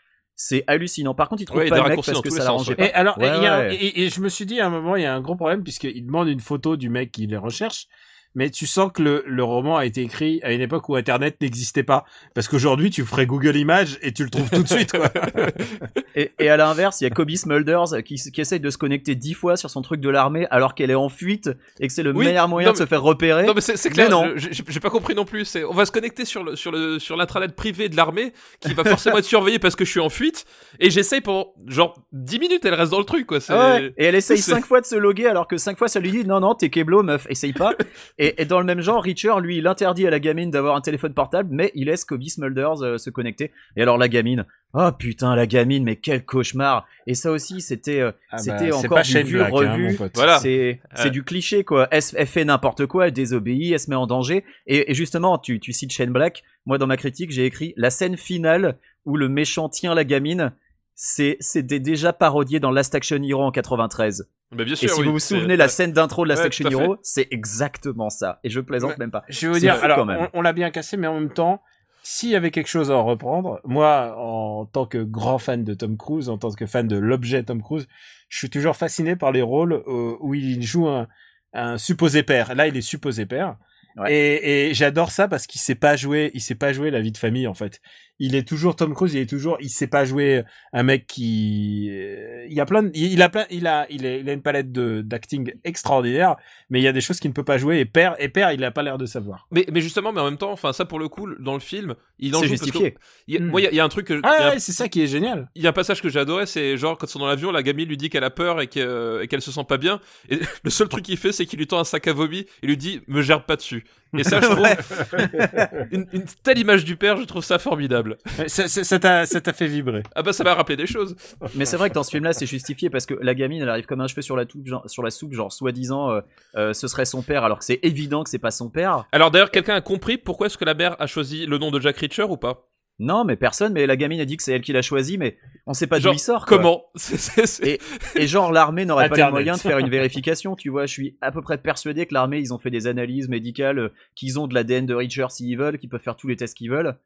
C'est hallucinant. Par contre, il trouve Ouais, pas le mec raccourcis parce que ça l'arrangeait pas. Et alors, Ouais, et, il y a- ouais. et- et je me suis dit à un moment, il y a un gros problème puisqu'il demande une photo du mec qui les recherche. Mais tu sens que le, le roman a été écrit à une époque où Internet n'existait pas. Parce qu'aujourd'hui, tu ferais Google Images et tu le trouves tout de suite. Quoi. Et, et à l'inverse, il y a Kobe Smulders qui, qui essaye de se connecter dix fois sur son truc de l'armée alors qu'elle est en fuite et que c'est le Oui, meilleur moyen non, de se faire repérer. Non mais c'est c'est clair, Mais non. je- j'ai j'ai pas compris non plus. C'est on va se connecter sur le sur le sur l'intranet privé de l'armée qui va forcément être surveillé parce que je suis en fuite et j'essaye pendant genre 10 minutes elle reste dans le truc quoi. C'est Ah ouais, et elle essaye c'est- cinq fois de se loguer alors que cinq fois ça lui dit non non t'es Keblo meuf essaye pas et, et dans le même genre Richard lui il interdit à la gamine d'avoir un téléphone portable mais il laisse Kobe Smulders euh, se connecter. Et alors la gamine oh putain la gamine mais quel cauchemar! Et ça aussi c'était euh, Ah bah, c'était c'est encore pas du vu Black, hein. Voilà. c'est du cliché quoi. Elle, elle fait n'importe quoi elle désobéit elle se met en danger. Et, et justement tu, tu cites Shane Black. Moi dans ma critique j'ai écrit la scène finale où le méchant tient la gamine c'était déjà parodié dans Last Action Hero en 93 Bah, bien et sûr. si oui, vous vous souvenez la scène d'intro de Last Ouais, Action. Hero c'est exactement ça et je plaisante Ouais. même pas Je C'est dire, alors, quand même. on, on l'a bien cassé, mais en même temps, s'il y avait quelque chose à en reprendre, moi, en tant que grand fan de Tom Cruise, en tant que fan de l'objet Tom Cruise, je suis toujours fasciné par les rôles euh, où il joue un, un supposé père. Là, il est supposé père. Ouais. Et, et j'adore ça parce qu'il sait pas jouer, il sait pas jouer la vie de famille en fait. Il est toujours Tom Cruise, il est toujours, il sait pas jouer un mec qui, euh, il y a plein, de- il, a plein, il a, il a, il a une palette de d'acting extraordinaire, mais il y a des choses qu'il ne peut pas jouer et père, et père, il a pas l'air de savoir. Mais, mais justement, mais en même temps, enfin ça pour le coup, dans le film, il en joue parce que- justifié il y a- Hmm. Moi, il y, a- il y a un truc que Ah un- ouais, c'est ça qui est génial. il y a un passage que j'ai adoré, c'est genre quand ils sont dans l'avion, la gamine lui dit qu'elle a peur et et qu'elle se sent pas bien. Et le seul truc qu'il fait, c'est qu'il lui tend un sac à vomi et lui dit me gère pas dessus. Et ça, je trouve une, une telle image du père, je trouve ça formidable. Ça t'a ça t'a fait vibrer. Ah bah ça m'a rappelé des choses. mais c'est vrai que dans ce film là c'est justifié parce que la gamine elle arrive comme un cheveu sur la, toupe, genre, sur la soupe genre soi-disant euh, euh, ce serait son père alors que c'est évident que c'est pas son père Alors d'ailleurs, quelqu'un a compris pourquoi est-ce que la mère a choisi le nom de Jack Reacher ou pas? Non mais personne mais la gamine a dit que c'est elle qui l'a choisi mais on sait pas d'où il sort quoi. Comment C'est- c'est- c'est- Et- Et genre l'armée n'aurait pas les moyens de faire une vérification, tu vois. Je suis à peu près persuadé que l'armée ils ont fait des analyses médicales, euh, qu'ils ont de l'ADN de Richard s'ils veulent, qu'ils peuvent faire tous les tests qu'ils veulent.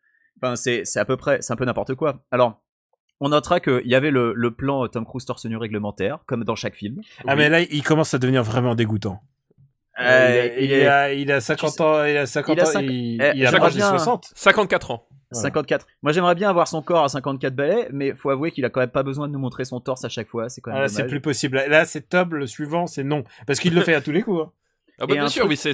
Enfin c'est c'est à peu près c'est un peu n'importe quoi. Alors on notera qu'il y avait le, le plan euh, Tom Cruise torse nu réglementaire comme dans chaque film. Ah mais là, il commence à devenir vraiment dégoûtant. Euh, il, il est- a, il a 50 ans, il a 50 il a ans, il, Eh, il a bien- 60. 54 ans. Voilà. 54. Moi j'aimerais bien avoir son corps à 54 balais, mais faut avouer qu'il a quand même pas besoin de nous montrer son torse à chaque fois. C'est quand Ah, même là, c'est plus possible. Là, c'est top. Le suivant, c'est non. Parce qu'il le fait à tous les coups. hein. Ah bah bien sûr, truc- oui,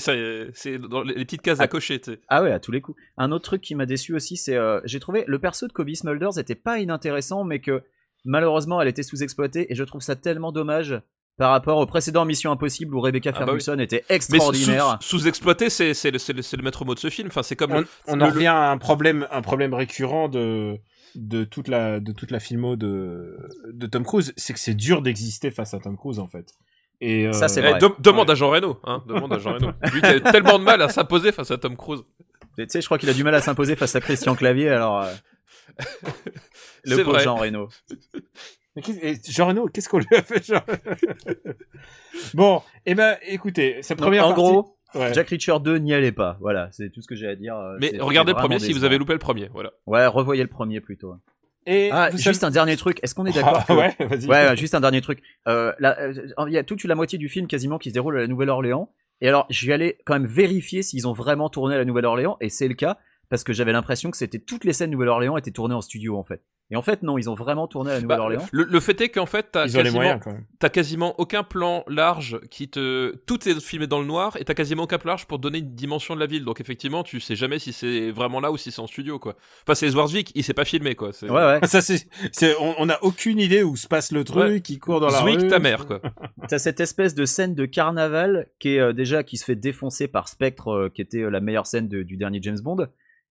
c'est dans les petites cases Ah. à cocher. tu sais. Ah ouais, à tous les coups. Un autre truc qui m'a déçu aussi, c'est euh, j'ai trouvé le perso de Kobe Smulders était pas inintéressant, mais que malheureusement elle était sous-exploitée et je trouve ça tellement dommage par rapport aux précédents Missions Impossibles où Rebecca Ah bah Ferguson était Mais extraordinaire. sous- sous-exploité, c'est c'est le, maître mot de ce film. Enfin, c'est comme On, le- on le- en le- revient à un problème, un problème récurrent de de toute la de toute la filmo de de Tom Cruise, c'est que c'est dur d'exister face à Tom Cruise en fait. Et euh, Ça, c'est Eh, vrai. dem- demande à Jean Reno, hein, demande à Jean Reno. Lui qui a tellement de mal à s'imposer face à Tom Cruise. Tu sais, je crois qu'il a du mal à s'imposer face à Christian Clavier, alors. euh, le C'est pauvre. Jean Reno. Mais qu'est- et Jean Reno, qu'est-ce qu'on lui a fait Jean Bon, eh ben, écoutez, sa Donc, première en partie. gros, Ouais. Jack Reacher 2 n'y allez pas. Voilà, c'est tout ce que j'ai à dire. euh, Mais c'est- regardez c'est le premier si vous avez loupé le premier. Voilà. Ouais, revoyez le premier plutôt. Et Ah, juste savez- un dernier truc. Est-ce qu'on est d'accord que- ouais, vas-y. Ouais, juste un dernier truc. Euh, euh, il y a toute la moitié du film quasiment qui se déroule à la Nouvelle-Orléans. Et alors, je vais aller quand même vérifier s'ils ont vraiment tourné à la Nouvelle-Orléans. Et c'est le cas, parce que j'avais l'impression que c'était toutes les scènes Nouvelle-Orléans étaient tournées en studio en fait. Et en fait, non, ils ont vraiment tourné à la Bah, Nouvelle-Orléans. le, le fait est qu'en fait, t'as quasiment, quasiment aucun plan large qui te. Tout est filmé dans le noir et t'as quasiment aucun plan large pour donner une dimension de la ville. Donc effectivement, tu sais jamais si c'est vraiment là ou si c'est en studio, quoi. Enfin, c'est Zwarzwijk, il s'est pas filmé, quoi. Ouais, ouais. Ça, c'est, on, on a aucune idée où se passe le truc, Ouais. qui court dans la Zwick, rue. ta mère, quoi. T'as cette espèce de scène de carnaval qui est euh, déjà qui se fait défoncer par Spectre, euh, qui était euh, la meilleure scène de- du dernier James Bond,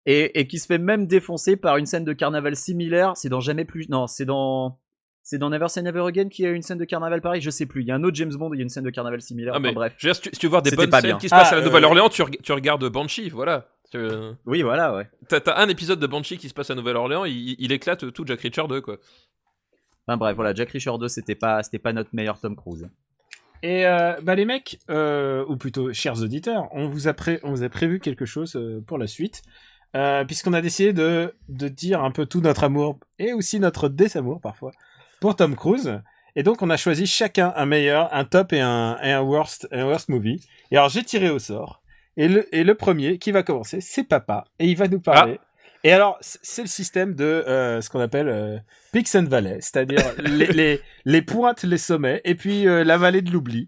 et, et qui se fait même défoncer par une scène de carnaval similaire. C'est dans Jamais plus. Non, c'est dans. C'est dans Never Say Never Again qu'il y a une scène de carnaval pareil. Je sais plus. Il y a un autre James Bond. où Il y a une scène de carnaval similaire. Ah, mais Enfin, bref. je veux dire, si tu, si tu veux voir des C'était bonnes scènes bien. qui se passent Ah, à la euh, Nouvelle-Orléans, tu, reg- tu regardes Banshee, voilà. Tu- Oui, voilà, ouais. T'as un épisode de Banshee qui se passe à Nouvelle-Orléans, il, il éclate tout Jack Reacher 2, quoi. Enfin bref, voilà. Jack Reacher 2, c'était pas, c'était pas notre meilleur Tom Cruise. Et euh, bah les mecs, euh, ou plutôt chers auditeurs, on vous a, pré- on vous a prévu quelque chose euh, pour la suite, euh, puisqu'on a décidé de, de dire un peu tout notre amour et aussi notre désamour parfois pour Tom Cruise. Et donc on a choisi chacun un meilleur, un top et un, et un worst, un worst movie. Et alors j'ai tiré au sort. Et le, et le premier qui va commencer, c'est Papa, et il va nous parler. Et alors, c'est le système de euh, ce qu'on appelle euh, Peaks and Valley, c'est-à-dire les, les, les pointes, les sommets, et puis euh, la vallée de l'oubli.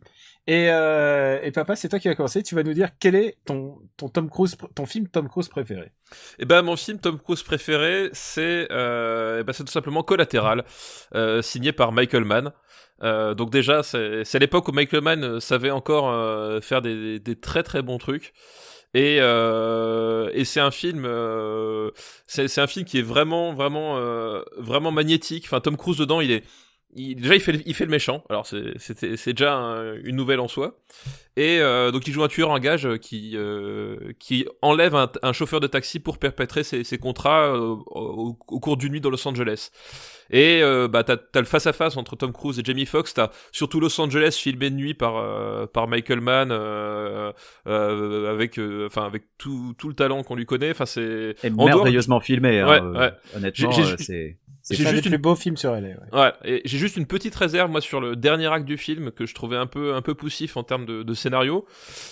Et, euh, et papa, c'est toi qui vas commencer. Tu vas nous dire quel est ton, ton Tom Cruise, ton film Tom Cruise préféré. Et ben mon film Tom Cruise préféré, c'est euh, eh ben, tout simplement Collatéral, euh, signé par Michael Mann. Euh, donc déjà, c'est l'époque où Michael Mann savait encore faire des, très très bons trucs. Et, et c'est un film, c'est un film qui est vraiment vraiment vraiment magnétique. Enfin, Tom Cruise dedans, il est il, déjà il fait le- il fait le méchant. Alors c'est déjà un- une nouvelle en soi. Et euh, donc il joue un tueur en gage qui euh, qui enlève un, un chauffeur de taxi pour perpétrer ses, ses contrats euh, au, au cours d'une nuit dans Los Angeles. Et euh, bah t'as as le face à face entre Tom Cruise et Jamie Foxx. T'as surtout Los Angeles filmé de nuit par euh, par Michael Mann euh, euh, avec euh, enfin avec tout tout le talent qu'on lui connaît. Enfin c'est dehors- merveilleusement filmé. hein, Ouais, euh, ouais. Honnêtement, euh, c'est. C'est un juste des une- plus beaux films sur LA. Ouais. Ouais, et j'ai juste une petite réserve moi sur le dernier acte du film que je trouvais un peu un peu poussif en termes de, de scénario,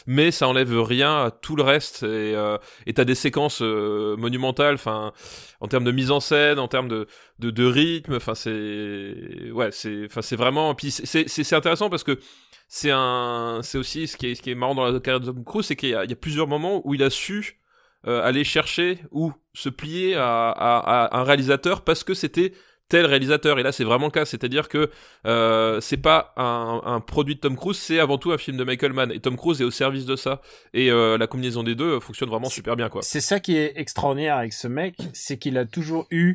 mais ça enlève rien à tout le reste et euh, et t'as des séquences euh, monumentales, enfin en termes de mise en scène, en termes de de, de rythme, enfin c'est ouais c'est enfin c'est vraiment puis c'est c'est c'est intéressant parce que c'est un c'est aussi ce qui est ce qui est marrant dans la carrière de Tom Cruise c'est qu'il y a il y a plusieurs moments où il a su euh, aller chercher ou se plier à, à, à un réalisateur parce que c'était tel réalisateur. Et là c'est vraiment le cas. C'est à dire que euh, c'est pas un, un produit de Tom Cruise c'est avant tout un film de Michael Mann. Et Tom Cruise est au service de ça. Et euh, la combinaison des deux fonctionne vraiment super bien quoi. C'est ça qui est extraordinaire avec ce mec, c'est qu'il a toujours eu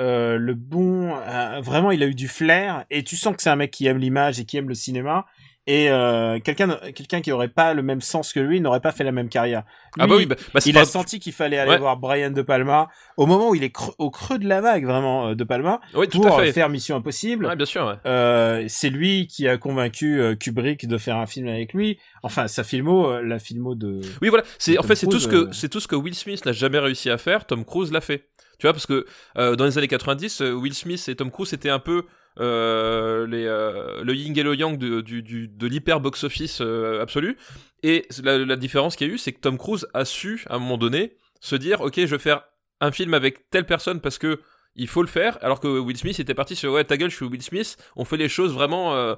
euh, le bon, vraiment, il a eu du flair, et tu sens que c'est un mec qui aime l'image et qui aime le cinéma. Et euh, quelqu'un, quelqu'un qui aurait pas le même sens que lui n'aurait pas fait la même carrière. ah bah oui bah, bah, il pas- a senti qu'il fallait aller Ouais. voir Brian De Palma au moment où il est creux- au creux de la vague, vraiment, euh, De Palma, oui tout pour à euh, fait faire Mission Impossible. ouais bien sûr ouais. Euh, c'est lui qui a convaincu euh, Kubrick de faire un film avec lui. Enfin, sa filmo, la filmo de. Oui, voilà. C'est en fait c'est tout ce que c'est tout ce que Will Smith n'a jamais réussi à faire. Tom Cruise l'a fait. Tu vois parce que euh, dans les années 90, euh, Will Smith et Tom Cruise c'était un peu euh, euh, le yin et le yang de, du, de l'hyper box office euh, absolu. Et la, la différence qu'il y a eu, c'est que Tom Cruise a su à un moment donné se dire ok, je vais faire un film avec telle personne parce que il faut le faire, alors que Will Smith était parti sur ouais ta gueule, je suis Will Smith, on fait les choses vraiment euh,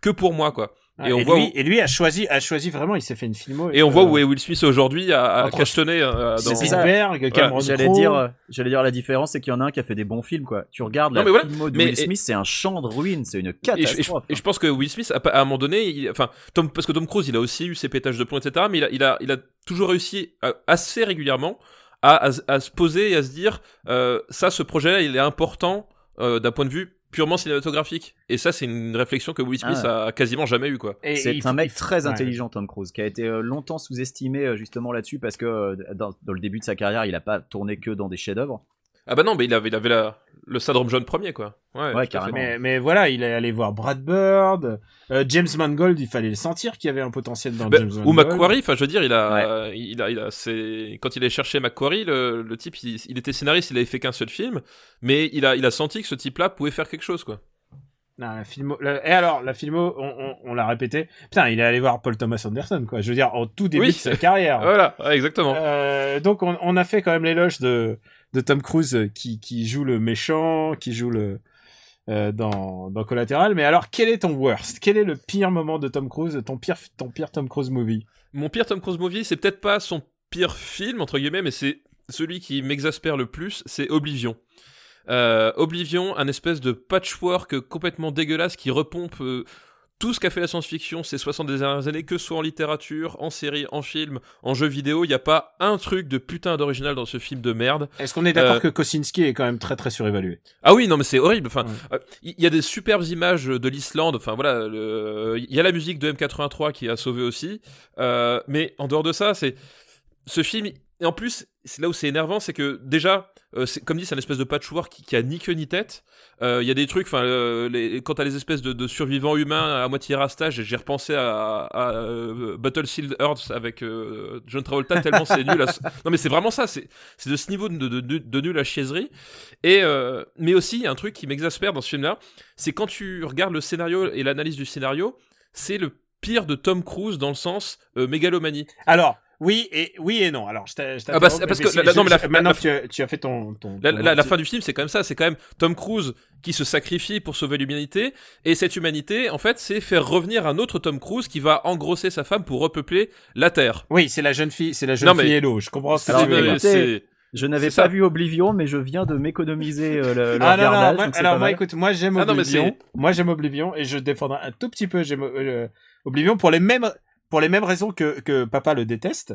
que pour moi quoi. Et, Et on voit lui, où- et lui a choisi, a choisi vraiment, il s'est fait une filmo. Et on voit où est Will Smith aujourd'hui à, à Entre- cachetonner euh, dans. Spielberg, Cameron J'allais dire, euh, j'allais dire la différence, c'est qu'il y en a un qui a fait des bons films, quoi. Tu regardes Non, la mais voilà. filmo de Mais- Will Smith, c'est un champ de ruines, c'est une Et je, et je- catastrophe. et je pense que Will Smith, à, à un moment donné, il- enfin, Tom, parce que Tom Cruise, il a aussi eu ses pétages de plomb, etc. Mais il a, il a, il a toujours réussi à- assez régulièrement à, à, à se poser et à se dire, euh, ça, ce projet-là, il est important euh, d'un point de vue purement cinématographique. Et ça, c'est une réflexion que Will Smith Ah. a quasiment jamais eu, quoi. Et C'est un mec très ouais. intelligent, Tom Cruise, qui a été euh, longtemps sous-estimé euh, justement là-dessus parce que euh, dans, dans le début de sa carrière, il a pas tourné que dans des chefs-d'œuvre. Ah bah non, mais il avait, il avait la, le syndrome jaune premier, quoi. Ouais, Ouais, carrément. Mais, mais voilà, il est allé voir Brad Bird, euh, James Mangold, il fallait le sentir qu'il y avait un potentiel dans Ben, James ou Mangold. Macquarie, enfin je veux dire, il a, il a, il a, c'est quand il a cherché Macquarie, le, le type, il, il était scénariste, il avait fait qu'un seul film, mais il a, il a senti que ce type-là pouvait faire quelque chose, quoi. Non, la filmo, la- et alors, la filmo, on, on, on l'a répété. Putain, il est allé voir Paul Thomas Anderson, quoi. Je veux dire, au tout début Oui. de sa carrière. Voilà, exactement. Euh, donc, on, on a fait quand même l'éloge de, de Tom Cruise euh, qui, qui joue le méchant, qui joue le, euh, dans, dans Collateral. Mais alors, quel est ton worst? Quel est le pire moment de Tom Cruise, ton pire, ton pire Tom Cruise movie? Mon pire Tom Cruise movie, c'est peut-être pas son pire film entre guillemets, mais c'est celui qui m'exaspère le plus, c'est Oblivion. Euh, Oblivion, un espèce de patchwork complètement dégueulasse qui repompe tout ce qu'a fait la science-fiction ces 70 dernières années, que ce soit en littérature, en série, en film, en jeu vidéo, il n'y a pas un truc de putain d'original dans ce film de merde. Est-ce qu'on est d'accord Euh, que Kosinski est quand même très très surévalué? Ah oui, non mais c'est horrible. Enfin, Ouais. euh, il y a des superbes images de l'Islande. Enfin voilà, le- il y a la musique de M83 qui a sauvé aussi. Euh, mais en dehors de ça, c'est ce film. Et en plus, c'est là où c'est énervant, c'est que déjà, euh, comme dit, c'est un espèce de patchwork qui, qui a ni queue ni tête. Euh, Il y a des trucs, enfin, euh, quand t'as les espèces de, de survivants humains à moitié rasta, j'ai j'ai repensé à, à, euh, Battlefield Earth avec euh, John Travolta tellement c'est nul. à Non mais c'est vraiment ça, c'est de ce niveau de, de, de, nul à chiaiserie. Et euh, mais aussi, il y a un truc qui m'exaspère dans ce film-là, c'est quand tu regardes le scénario et l'analyse du scénario, c'est le pire de Tom Cruise dans le sens euh, mégalomanie. Alors, oui et oui et non. Alors, je t'ai- je Ah bah, parce que la- non, mais la- je- maintenant la- tu as, tu as fait ton, ton, La, ton- la- la fin du film, c'est quand même ça. C'est quand même Tom Cruise qui se sacrifie pour sauver l'humanité. Et cette humanité, en fait, c'est faire revenir un autre Tom Cruise qui va engrosser sa femme pour repeupler la Terre. Oui, c'est la jeune fille, c'est la jeune Non, mais- fille Hello. Je comprends ce que Alors, tu Je n'avais C'est pas ça. vu Oblivion, mais je viens de m'économiser euh, le, le Ah non, non, regardage, moi- donc c'est alors pas moi écoute, moi j'aime Ah non, mais Oblivion. Moi j'aime Oblivion et je défendrai un tout petit peu j'aime euh, Oblivion pour les mêmes pour les mêmes raisons que que papa le déteste.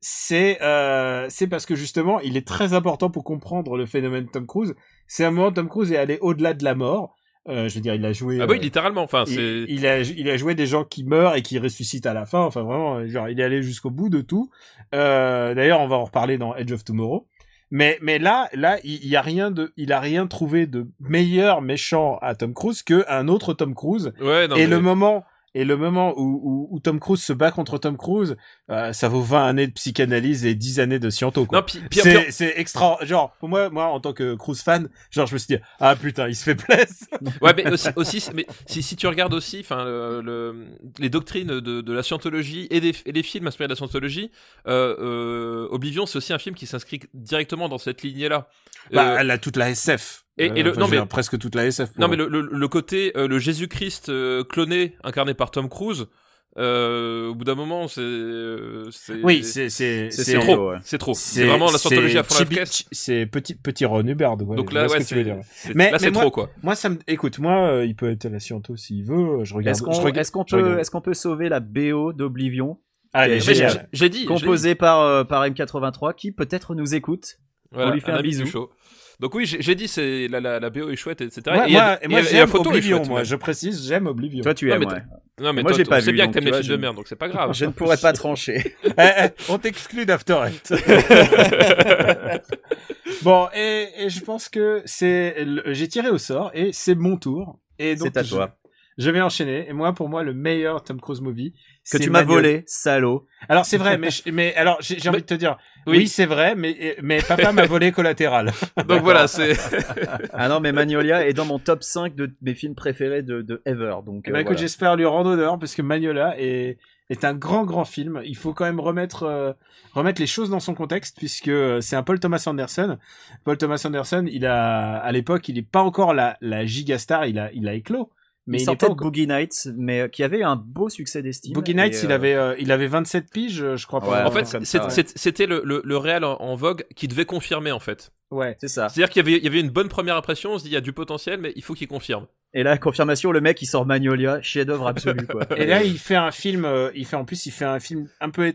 C'est euh, c'est parce que justement, il est très important pour comprendre le phénomène Tom Cruise. C'est un moment Tom Cruise est allé au-delà de la mort. Euh, je veux dire, il a joué Ah bah oui, euh, littéralement. Enfin, il, a il a joué des gens qui meurent et qui ressuscitent à la fin. Enfin vraiment, genre il est allé jusqu'au bout de tout. D'ailleurs, on va en reparler dans Edge of Tomorrow. Mais mais là là il, il y a rien de il a rien trouvé de meilleur méchant à Tom Cruise que un autre Tom Cruise. Ouais, non, et mais- le moment et le moment où, où, où Tom Cruise se bat contre Tom Cruise, euh, ça vaut 20 années de psychanalyse et 10 années de sciento quoi. Non, C'est c'est extra genre pour moi moi en tant que Cruise fan genre je me suis dit ah putain il se fait plaisir Ouais, mais aussi, aussi mais si, si tu regardes aussi, enfin, le, le- les doctrines de, de la scientologie et, des, et les films inspirés de la scientologie, euh, euh, Oblivion, c'est aussi un film qui s'inscrit directement dans cette lignée-là. bah Euh, elle a toute la SF et- et le- enfin, non, mais- presque toute la SF Non, mais le, le, le côté, euh, le Jésus-Christ euh, cloné, incarné par Tom Cruise, euh, au bout d'un moment, c'est. euh, oui c'est trop. ouais. C'est trop. C'est vraiment la scientologie à fond la C'est petit petit Ron Hubbard. Ouais, Donc là, ce ouais, que tu veux c'est. dire. c'est- Mais- Là, c'est trop, quoi. Moi, ça me. Écoute, moi, euh, il peut être à la sciento s'il veut. Je regarde. Est-ce qu'on peut, est-ce qu'on peut sauver la BO d'Oblivion, Ah, j'ai- dit. composée par, euh, par M83, qui peut-être nous écoute Voilà, lui fait un bisou. Donc oui, j'ai dit, c'est la, la, la BO est chouette, etc. Ouais, Et moi, et moi j'aime Oblivion. chouette, Moi, je précise, j'aime Oblivion. Toi, tu Non, aimes, mais. Non, mais Moi, toi, j'ai pas vu, bien donc, que t'aimes tu les films de merde, donc c'est pas grave. Je ne pourrais pas trancher. Eh, eh, on t'exclut d'After Eight. bon, et, et je pense que c'est. J'ai tiré au sort et c'est mon tour. Et donc, C'est à je- toi. Je vais enchaîner. Et moi, pour moi, le meilleur Tom Cruise movie. Que tu m'as Magnolia. volé, salaud. Alors c'est vrai, mais je- mais alors j'ai envie de te dire, Oui. oui, c'est vrai, mais mais papa m'a volé collatéral. Donc voilà, c'est. Ah non, mais Magnolia est dans mon top 5 de mes films préférés de, de ever. Donc, euh, ben, écoute, voilà. j'espère lui rendre honneur parce que Magnola est est un grand grand film. Il faut quand même remettre euh, remettre les choses dans son contexte puisque euh, c'est un Paul Thomas Anderson. Paul Thomas Anderson, il a à l'époque, il est pas encore la la gigastar, il a il a éclos. Mais il il, sortait pas de encore... Boogie Nights, mais euh, qui avait un beau succès d'estime. Boogie Nights, il euh, avait euh, il avait 27 piges, je crois. Ouais, pas. En fait, ouais. c'était le, le, le réel en, en vogue qui devait confirmer, en fait. ouais. C'est ça. C'est-à-dire qu'il y avait, il y avait une bonne première impression, on se dit, il y a du potentiel, mais il faut qu'il confirme. Et là, confirmation, le mec, il sort Magnolia, chef-d'œuvre absolu, quoi. Et là, il fait un film, euh, il fait en plus, il fait un film un peu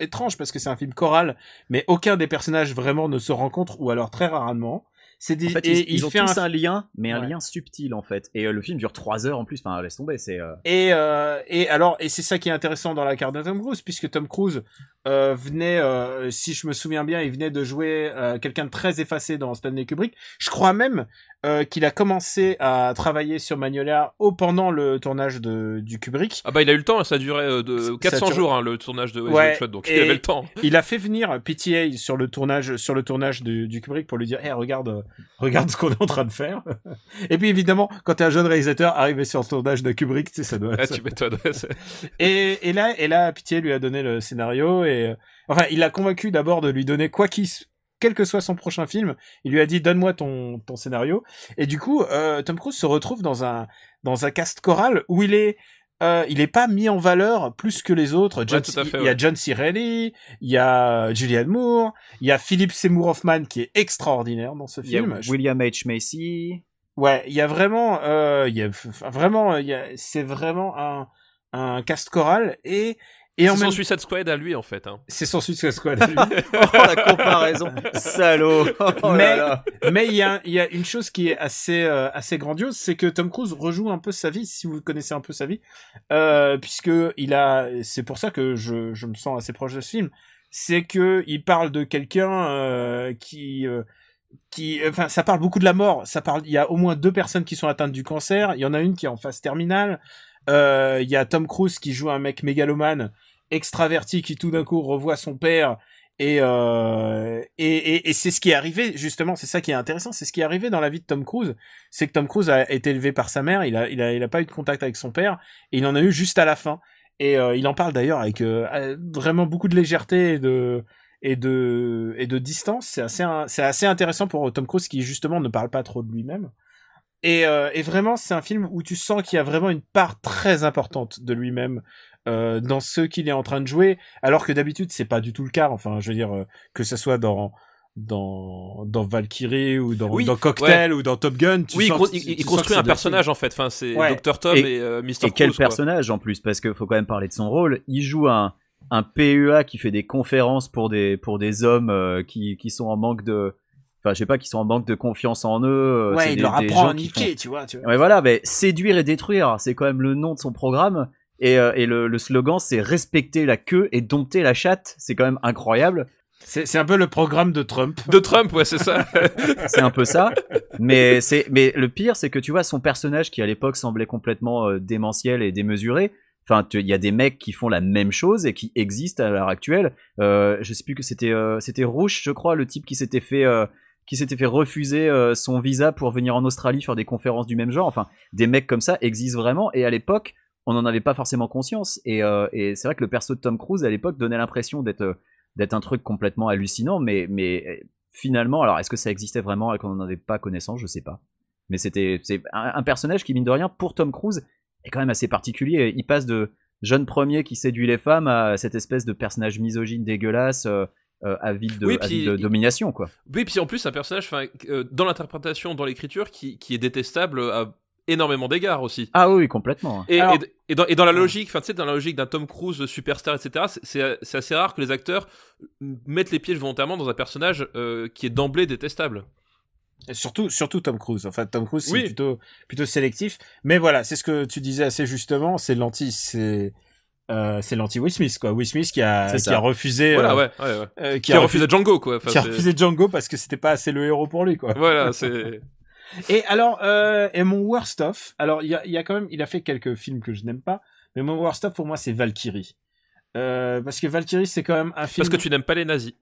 étrange parce que c'est un film choral, mais aucun des personnages vraiment ne se rencontre ou alors très rarement. C'est des, En fait, et ils, il ils ont fait tous un, un... lien, mais un Ouais. lien subtil, en fait. Et euh, le film dure 3 heures en plus. Enfin, laisse tomber, c'est... euh, et euh, et alors et c'est ça qui est intéressant dans la carte de Tom Cruise puisque Tom Cruise venait, si je me souviens bien, il venait de jouer quelqu'un de très effacé dans Stanley Kubrick. Je crois même euh, qu'il a commencé à travailler sur Magnolia au pendant le tournage de du Kubrick. Ah bah, il a eu le temps, ça a duré euh, de Ça 400 dure- jours, hein, le tournage de Ouais, Shot, donc il avait le temps. Il a fait venir PTA sur le tournage, sur le tournage du, du Kubrick pour lui dire, hey, regarde, euh, regarde ce qu'on est en train de faire. et puis évidemment, quand t'es un jeune réalisateur arrivé sur le tournage de Kubrick, tu sais, ça doit. Ah, ça- tu m'étonnes. Et, et là, et là, PTA lui a donné le scénario et enfin, il l'a convaincu d'abord de lui donner quoi qu'il, quel que soit son prochain film, il lui a dit donne-moi ton ton scénario. Et du coup, euh, Tom Cruise se retrouve dans un dans un cast choral où il est euh, il est pas mis en valeur plus que les autres. John, il y a. John C. Reilly, il y a Julianne Moore, il y a Philip Seymour Hoffman qui est extraordinaire dans ce Il y a film. Je- William H. Macy. Ouais, il y a vraiment, euh, il y a vraiment, il y a, c'est vraiment un un cast choral et et en C'est même son Suicide Squad à lui en fait. Hein. c'est son Suicide Squad. à lui. Oh la comparaison, salaud. Oh Mais- il y a, il y a une chose qui est assez, euh, assez grandiose, c'est que Tom Cruise rejoue un peu sa vie, si vous connaissez un peu sa vie, euh, puisque il a, c'est pour ça que je, je me sens assez proche de ce film, c'est que il parle de quelqu'un euh, qui, euh, qui, enfin, ça parle beaucoup de la mort. Ça parle, il y a au moins deux personnes qui sont atteintes du cancer. Il y en a une qui est en phase terminale. Euh, il y a Tom Cruise qui joue un mec mégalomane, extraverti, qui tout d'un coup revoit son père et, euh, et, et, et c'est ce qui est arrivé, justement, c'est ça qui est intéressant, c'est ce qui est arrivé dans la vie de Tom Cruise, c'est que Tom Cruise a été élevé par sa mère, il a, il a, il a pas eu de contact avec son père, et il en a eu juste à la fin. Et euh, il en parle d'ailleurs avec euh, euh, vraiment beaucoup de légèreté et de, et de, et de distance. C'est assez, c'est assez intéressant pour Tom Cruise qui justement ne parle pas trop de lui-même. Et, euh, et vraiment, c'est un film où tu sens qu'il y a vraiment une part très importante de lui-même euh, dans ce qu'il est en train de jouer, alors que d'habitude c'est pas du tout le cas. Enfin, je veux dire euh, que ce soit dans dans dans Valkyrie ou dans, Oui, dans Cocktail ou dans Top Gun. Tu oui, il, sens il- tu il sens construit un personnage en fait. Enfin, c'est Ouais. Dr Tom Et- et, euh, Mr. Et quel Cruise, quoi. personnage en plus, parce qu'il faut quand même parler de son rôle. Il joue un, un PEA qui fait des conférences pour des, pour des hommes euh, qui, qui sont en manque de. Enfin, je sais pas, qui sont en manque de confiance en eux. euh, Ouais, c'est il des- leur apprend à niquer, tu vois. Tu vois. Ouais, voilà, mais séduire et détruire, c'est quand même le nom de son programme. Et, euh, et le, le slogan, c'est respecter la queue et dompter la chatte. C'est quand même incroyable. C'est c'est un peu le programme de Trump. De Trump, ouais, c'est ça. C'est un peu ça. Mais c'est, mais le pire, c'est que tu vois son personnage qui à l'époque semblait complètement euh, démentiel et démesuré. Enfin, il y a des mecs qui font la même chose et qui existent à l'heure actuelle. Euh, je sais plus que c'était, euh, c'était Rouge, je crois, le type qui s'était fait, euh, qui s'était fait refuser euh, son visa pour venir en Australie faire des conférences du même genre. Enfin, des mecs comme ça existent vraiment. Et à l'époque, on n'en avait pas forcément conscience. Et, euh, et c'est vrai que le perso de Tom Cruise à l'époque donnait l'impression d'être, euh, un truc complètement hallucinant, mais, finalement, alors est-ce que ça existait vraiment et qu'on n'en avait pas connaissance, je sais pas. Mais c'était un, personnage qui mine de rien pour Tom Cruise est quand même assez particulier. Il passe de jeune premier qui séduit les femmes à cette espèce de personnage misogyne dégueulasse, euh, avide de, Oui, puis avide de il- domination quoi. Oui, puis en plus, un personnage, euh, dans l'interprétation, dans l'écriture, qui, qui est détestable à énormément d'égards aussi. Ah oui, complètement. Et, Alors- et- et dans, et dans la logique, enfin, tu sais, dans la logique d'un Tom Cruise de superstar, etc., c'est- assez rare que les acteurs mettent les pieds volontairement dans un personnage euh, qui est d'emblée détestable. Et surtout, surtout Tom Cruise. Enfin, Tom Cruise, c'est Oui. plutôt, plutôt sélectif. Mais voilà, c'est ce que tu disais assez justement. C'est l'anti, c'est, euh, c'est l'anti Will Smith, quoi. Will Smith qui a, qui a refusé, Voilà, ouais, ouais, ouais. euh, Qui, a refusé Django, quoi. Enfin, qui a refusé Django parce que c'était pas assez le héros pour lui, quoi. Voilà, c'est. Et alors, euh, et mon worst of, alors il y a, il y a quand même, il a fait quelques films que je n'aime pas, mais mon worst of pour moi c'est Valkyrie. Euh, parce que Valkyrie c'est quand même un film. Parce que tu n'aimes pas les nazis.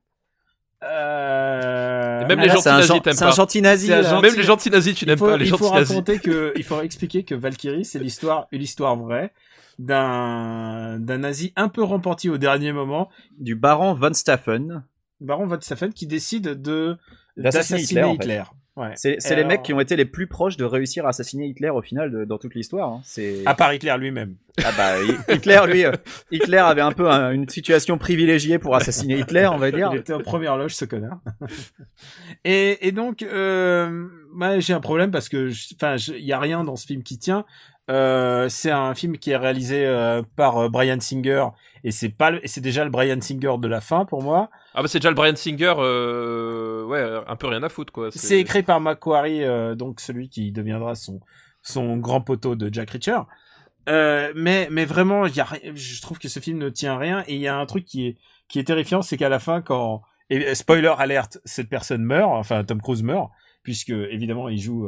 Euh, Et même Ah les là, gentils nazis, t'aimes un pas. gentil nazi. C'est un là. gentil- Même les gentils nazis, tu il n'aimes faut, pas les il faut gentils nazis. raconter que, il faut expliquer que Valkyrie c'est l'histoire, une histoire vraie d'un d'un nazi un peu repenti au dernier moment, Du baron von Staffen. Baron von Staffen qui décide de D'assassiner Hitler, en Hitler. fait. Ouais. C'est les mecs qui ont été les plus proches de réussir à assassiner Hitler au final de- dans toute l'histoire. hein. C'est À part Hitler lui-même. Ah bah Hi- Hitler lui, euh, Hitler avait un peu un- une situation privilégiée pour assassiner Hitler, on va dire. Il était en première loge, ce connard. et, et donc, euh, j'ai un problème parce que, enfin, il y a rien dans ce film qui tient. Euh, c'est un film qui est réalisé euh, par euh, Brian Singer et c'est pas, le- c'est déjà le Brian Singer de la fin pour moi. Ah bah c'est déjà le Brian Singer, euh, ouais, un peu rien à foutre quoi. C'est écrit par Macquarie, donc celui qui deviendra son son grand poteau de Jack Reacher. Mais mais vraiment, y a, je trouve que ce film ne tient à rien et il y a un truc qui est qui est terrifiant, c'est qu'à la fin, quand et spoiler alerte, cette personne meurt, enfin Tom Cruise meurt, puisque évidemment il joue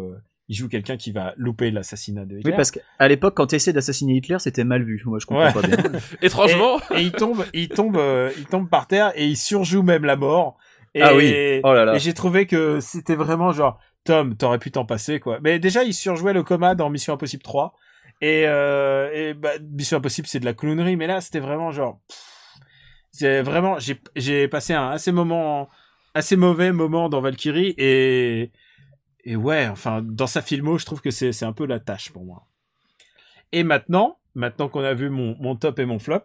il joue quelqu'un qui va louper l'assassinat de Hitler. Oui, parce qu'à l'époque, quand tu essaies d'assassiner Hitler, c'était mal vu. Moi, je comprends Ouais. pas bien. Étrangement, et il tombe, il tombe, euh, il tombe par terre et il surjoue même la mort. Et, Ah oui. Oh là là. Et j'ai trouvé que c'était vraiment genre, Tom, t'aurais pu t'en passer, quoi. Mais déjà, il surjouait le coma dans Mission Impossible 3. Et, euh, et bah, Mission Impossible, c'est de la clownerie, mais là, c'était vraiment genre, c'est vraiment, j'ai, j'ai passé un assez moment, assez mauvais moment dans Valkyrie et, et ouais, enfin, dans sa filmo, je trouve que c'est, c'est un peu la tâche pour moi. Et maintenant, maintenant qu'on a vu mon, mon top et mon flop,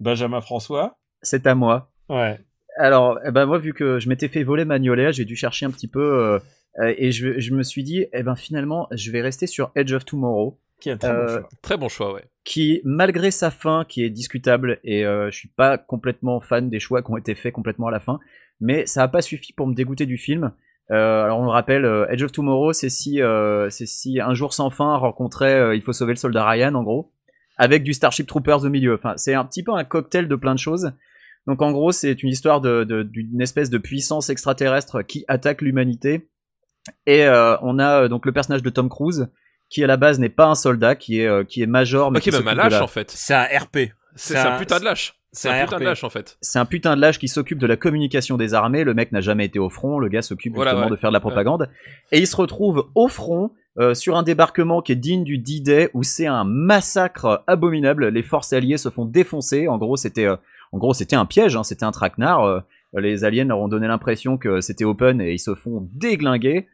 Benjamin François, C'est à moi. ouais. Alors, eh ben moi, vu que je m'étais fait voler Magnolia, j'ai dû chercher un petit peu euh, euh, et je, je me suis dit, eh ben finalement, je vais rester sur Edge of Tomorrow, Qui est un très bon Euh, choix. Très bon choix, ouais. qui, malgré sa fin, qui est discutable, et euh, je suis pas complètement fan des choix qui ont été faits complètement à la fin, mais ça a pas suffi pour me dégoûter du film. Euh, alors on le rappelle, euh, Edge of Tomorrow, c'est si, euh, c'est si un jour sans fin rencontrait, euh, il faut sauver le soldat Ryan, en gros, avec du Starship Troopers au milieu. Enfin, c'est un petit peu un cocktail de plein de choses. Donc en gros, c'est une histoire de- de- d'une espèce de puissance extraterrestre qui attaque l'humanité. Et euh, on a euh, donc le personnage de Tom Cruise, qui à la base n'est pas un soldat, qui est, euh, qui est major, mais Ok, même un s'occupe de lâche la- en fait. C'est un RP. C'est c'est c'est un un- putain de lâche. C'est un un putain de lâche en fait. c'est un putain de lâche qui s'occupe de la communication des armées. Le mec n'a jamais été au front. Le gars s'occupe Voilà, justement ouais. de faire de la propagande. Et il se retrouve au front euh, sur un débarquement qui est digne du D-Day où c'est un massacre abominable. Les forces alliées se font défoncer. En gros, c'était, euh, en gros, c'était un piège. hein, c'était un traquenard. Euh, les aliens leur ont donné l'impression que c'était open et ils se font déglinguer.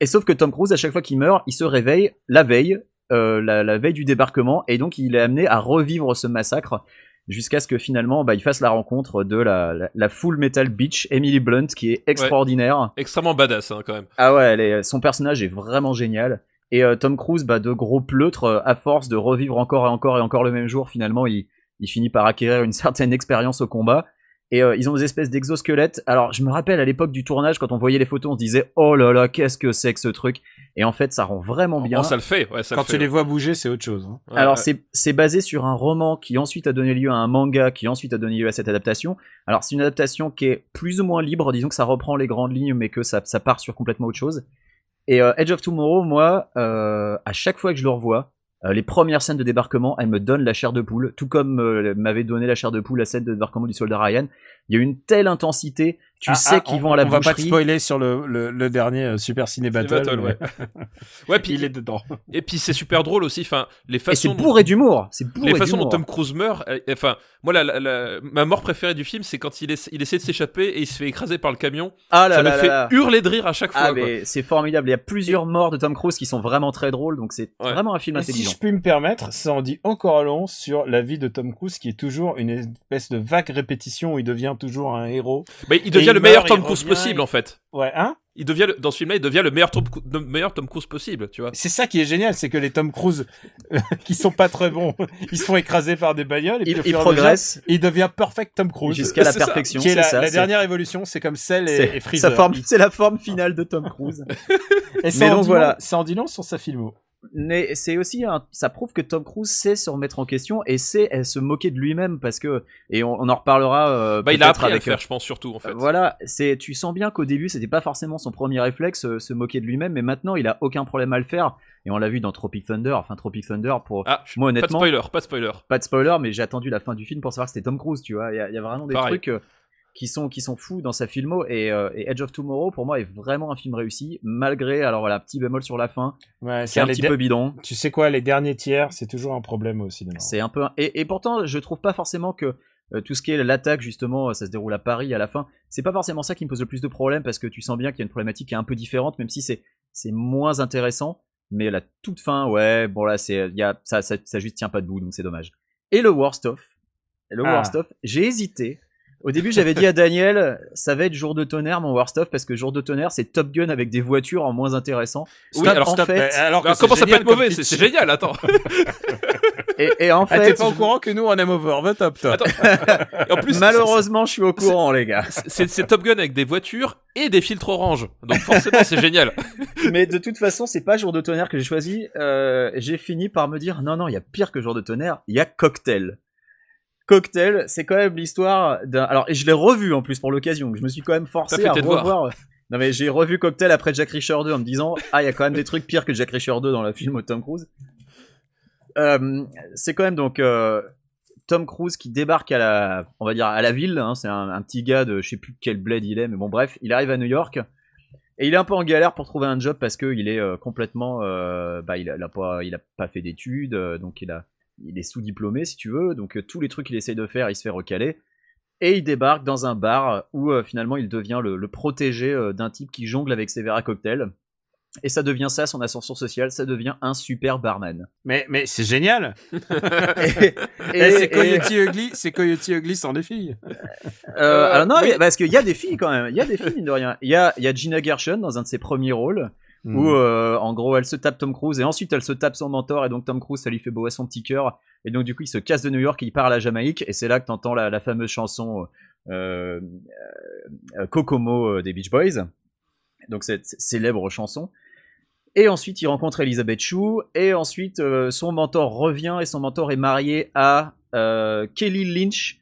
Et sauf que Tom Cruise, à chaque fois qu'il meurt, il se réveille la veille, euh, la, la veille du débarquement, et donc il est amené à revivre ce massacre jusqu'à ce que finalement bah, il fasse la rencontre de la, la, la Full Metal Beach, Emily Blunt, qui est extraordinaire. Extrêmement badass hein, quand même. Ah ouais, elle est- son personnage est vraiment génial. Et euh, Tom Cruise, bah, de gros pleutre, euh, à force de revivre encore et encore et encore le même jour, finalement, il, il finit par acquérir une certaine expérience au combat. Et euh, ils ont des espèces d'exosquelettes. Alors, je me rappelle à l'époque du tournage, quand on voyait les photos, on se disait Oh là là, qu'est-ce que c'est que ce truc? Et en fait, ça rend vraiment bien. Oh, ça le fait, ouais, ça Quand le fait. tu les vois bouger, c'est autre chose. hein. Ouais, Alors c'est basé sur un roman qui ensuite a donné lieu à un manga qui ensuite a donné lieu à cette adaptation. Alors c'est une adaptation qui est plus ou moins libre, disons que ça reprend les grandes lignes mais que ça, ça part sur complètement autre chose. Et euh, Edge of Tomorrow, moi, euh, à chaque fois que je le revois, euh, les premières scènes de débarquement, elles me donnent la chair de poule, tout comme euh, m'avait donné la chair de poule la scène de débarquement du soldat Ryan. Il y a une telle intensité, tu Ah, sais ah, qu'ils on- vont à la On va pas te boucherie. spoiler sur le, le, le dernier euh, Super Ciné Battle. Battle, ouais. mais Ouais, puis il est dedans. Et puis c'est super drôle aussi. Enfin, les Et c'est façons. dont- bourré d'humour, c'est bourré les façons dont. Tom Cruise meurt, euh, enfin, moi, la, la- la- ma mort préférée du film, c'est quand il, essa- il essaie de s'échapper et il se fait écraser par le camion. Ah là ça là me là fait là. hurler de rire à chaque fois. Ah mais c'est formidable, il y a plusieurs morts de Tom Cruise qui sont vraiment très drôles, donc c'est Ouais. vraiment un film Et si intelligent. je puis me permettre, ça en dit encore long sur la vie de Tom Cruise, qui est toujours une espèce de vague répétition où il devient toujours un héros. Mais il devient il le meilleur Tom Cruise possible en fait. Ouais, hein Il devient le- dans ce film-là, il devient le meilleur Tom, Cru- le meilleur Tom Cruise possible, tu vois. C'est ça qui est génial, c'est que les Tom Cruise euh, qui sont pas très bons, ils se font écraser par des bagnoles et puis Il, progresse il devient perfect Tom Cruise. jusqu'à la perfection, qui est c'est la, ça. la dernière évolution, c'est comme Cell et, c'est- et Freezer. c'est la forme finale de Tom Cruise. Et ça Mais en donc dit voilà. long- ça en dit long sur sa filmo. Mais c'est aussi un, ça prouve que Tom Cruise sait se remettre en question et sait euh, se moquer de lui-même parce que et on, on en reparlera. euh, Bah, il a appris à le avec, faire, je pense surtout en fait. euh, Voilà, c'est tu sens bien qu'au début c'était pas forcément son premier réflexe euh, se moquer de lui-même, mais maintenant il a aucun problème à le faire et on l'a vu dans Tropic Thunder. Enfin Tropic Thunder pour Ah, moi pas de honnêtement spoiler, pas de spoiler. pas de spoiler, mais j'ai attendu la fin du film pour savoir que c'était Tom Cruise, tu vois. Il y, a- il y a vraiment des Pareil. trucs euh, qui sont qui sont fous dans sa filmo et, euh, et Edge of Tomorrow pour moi est vraiment un film réussi malgré alors voilà petit bémol sur la fin Ouais, c'est un petit peu bidon. Tu sais quoi, les derniers tiers, c'est toujours un problème au cinéma. C'est un peu un- et, et pourtant je trouve pas forcément que euh, tout ce qui est l'attaque justement ça se déroule à Paris à la fin c'est pas forcément ça qui me pose le plus de problèmes parce que tu sens bien qu'il y a une problématique qui est un peu différente même si c'est c'est moins intéressant mais la toute fin ouais bon là c'est il y a ça, ça ça juste tient pas debout donc c'est dommage et le worst of le Ah. worst of j'ai hésité au début j'avais dit à Daniel ça va être jour de tonnerre mon worst of parce que jour de tonnerre c'est Top Gun avec des voitures en moins intéressant Oui, Stop, alors, en stop. fait- alors que c'est comment ça peut être mauvais C'est génial, attends. et, et en Ah, fait t'es pas au courant que nous on aime over the top, toi. Attends. En plus, malheureusement je suis au courant les gars c'est- c'est c'est Top Gun avec des voitures et des filtres orange. Donc forcément, c'est génial. Mais de toute façon, c'est pas Jour de tonnerre que j'ai choisi. Euh, j'ai fini par me dire non, non, il y a pire que Jour de tonnerre. Il y a Cocktail. Cocktail, c'est quand même l'histoire d'un. Alors, et je l'ai revu en plus pour l'occasion. Je me suis quand même forcé à revoir. Non mais j'ai revu Cocktail après Jack Reacher 2 en me disant ah il y a quand même des trucs pires que Jack Reacher 2 dans le film de Tom Cruise. Euh, c'est quand même donc euh, Tom Cruise qui débarque à la on va dire à la ville. hein. c'est un, un petit gars de je sais plus quel bled il est mais bon bref il arrive à New York et il est un peu en galère pour trouver un job parce que il est euh, complètement euh, bah il a, il a pas il a pas fait d'études euh, donc il a il est sous-diplômé si tu veux donc euh, tous les trucs qu'il essaye de faire il se fait recaler et il débarque dans un bar où euh, finalement il devient le, le protégé euh, d'un type qui jongle avec ses verres à cocktail Et ça devient ça, son ascension sociale, ça devient un super barman. Mais, mais c'est génial. et, Et, c'est Coyote Ugly, c'est Coyote Ugly sans des filles. Euh, alors non, oui. mais- parce qu'il y a des filles quand même. Il y a des filles mine de rien. Il y a, il y a Gina Gershon dans un de ses premiers rôles Où euh, en gros elle se tape Tom Cruise et ensuite elle se tape son mentor et donc Tom Cruise ça lui fait beau à son petit cœur et donc du coup il se casse de New York et il part à la Jamaïque et c'est là que t'entends la, la fameuse chanson euh, euh, Kokomo des Beach Boys. Donc cette célèbre chanson. Et ensuite, il rencontre Elizabeth Shue. Et ensuite, son mentor revient et son mentor est marié à Kelly Lynch,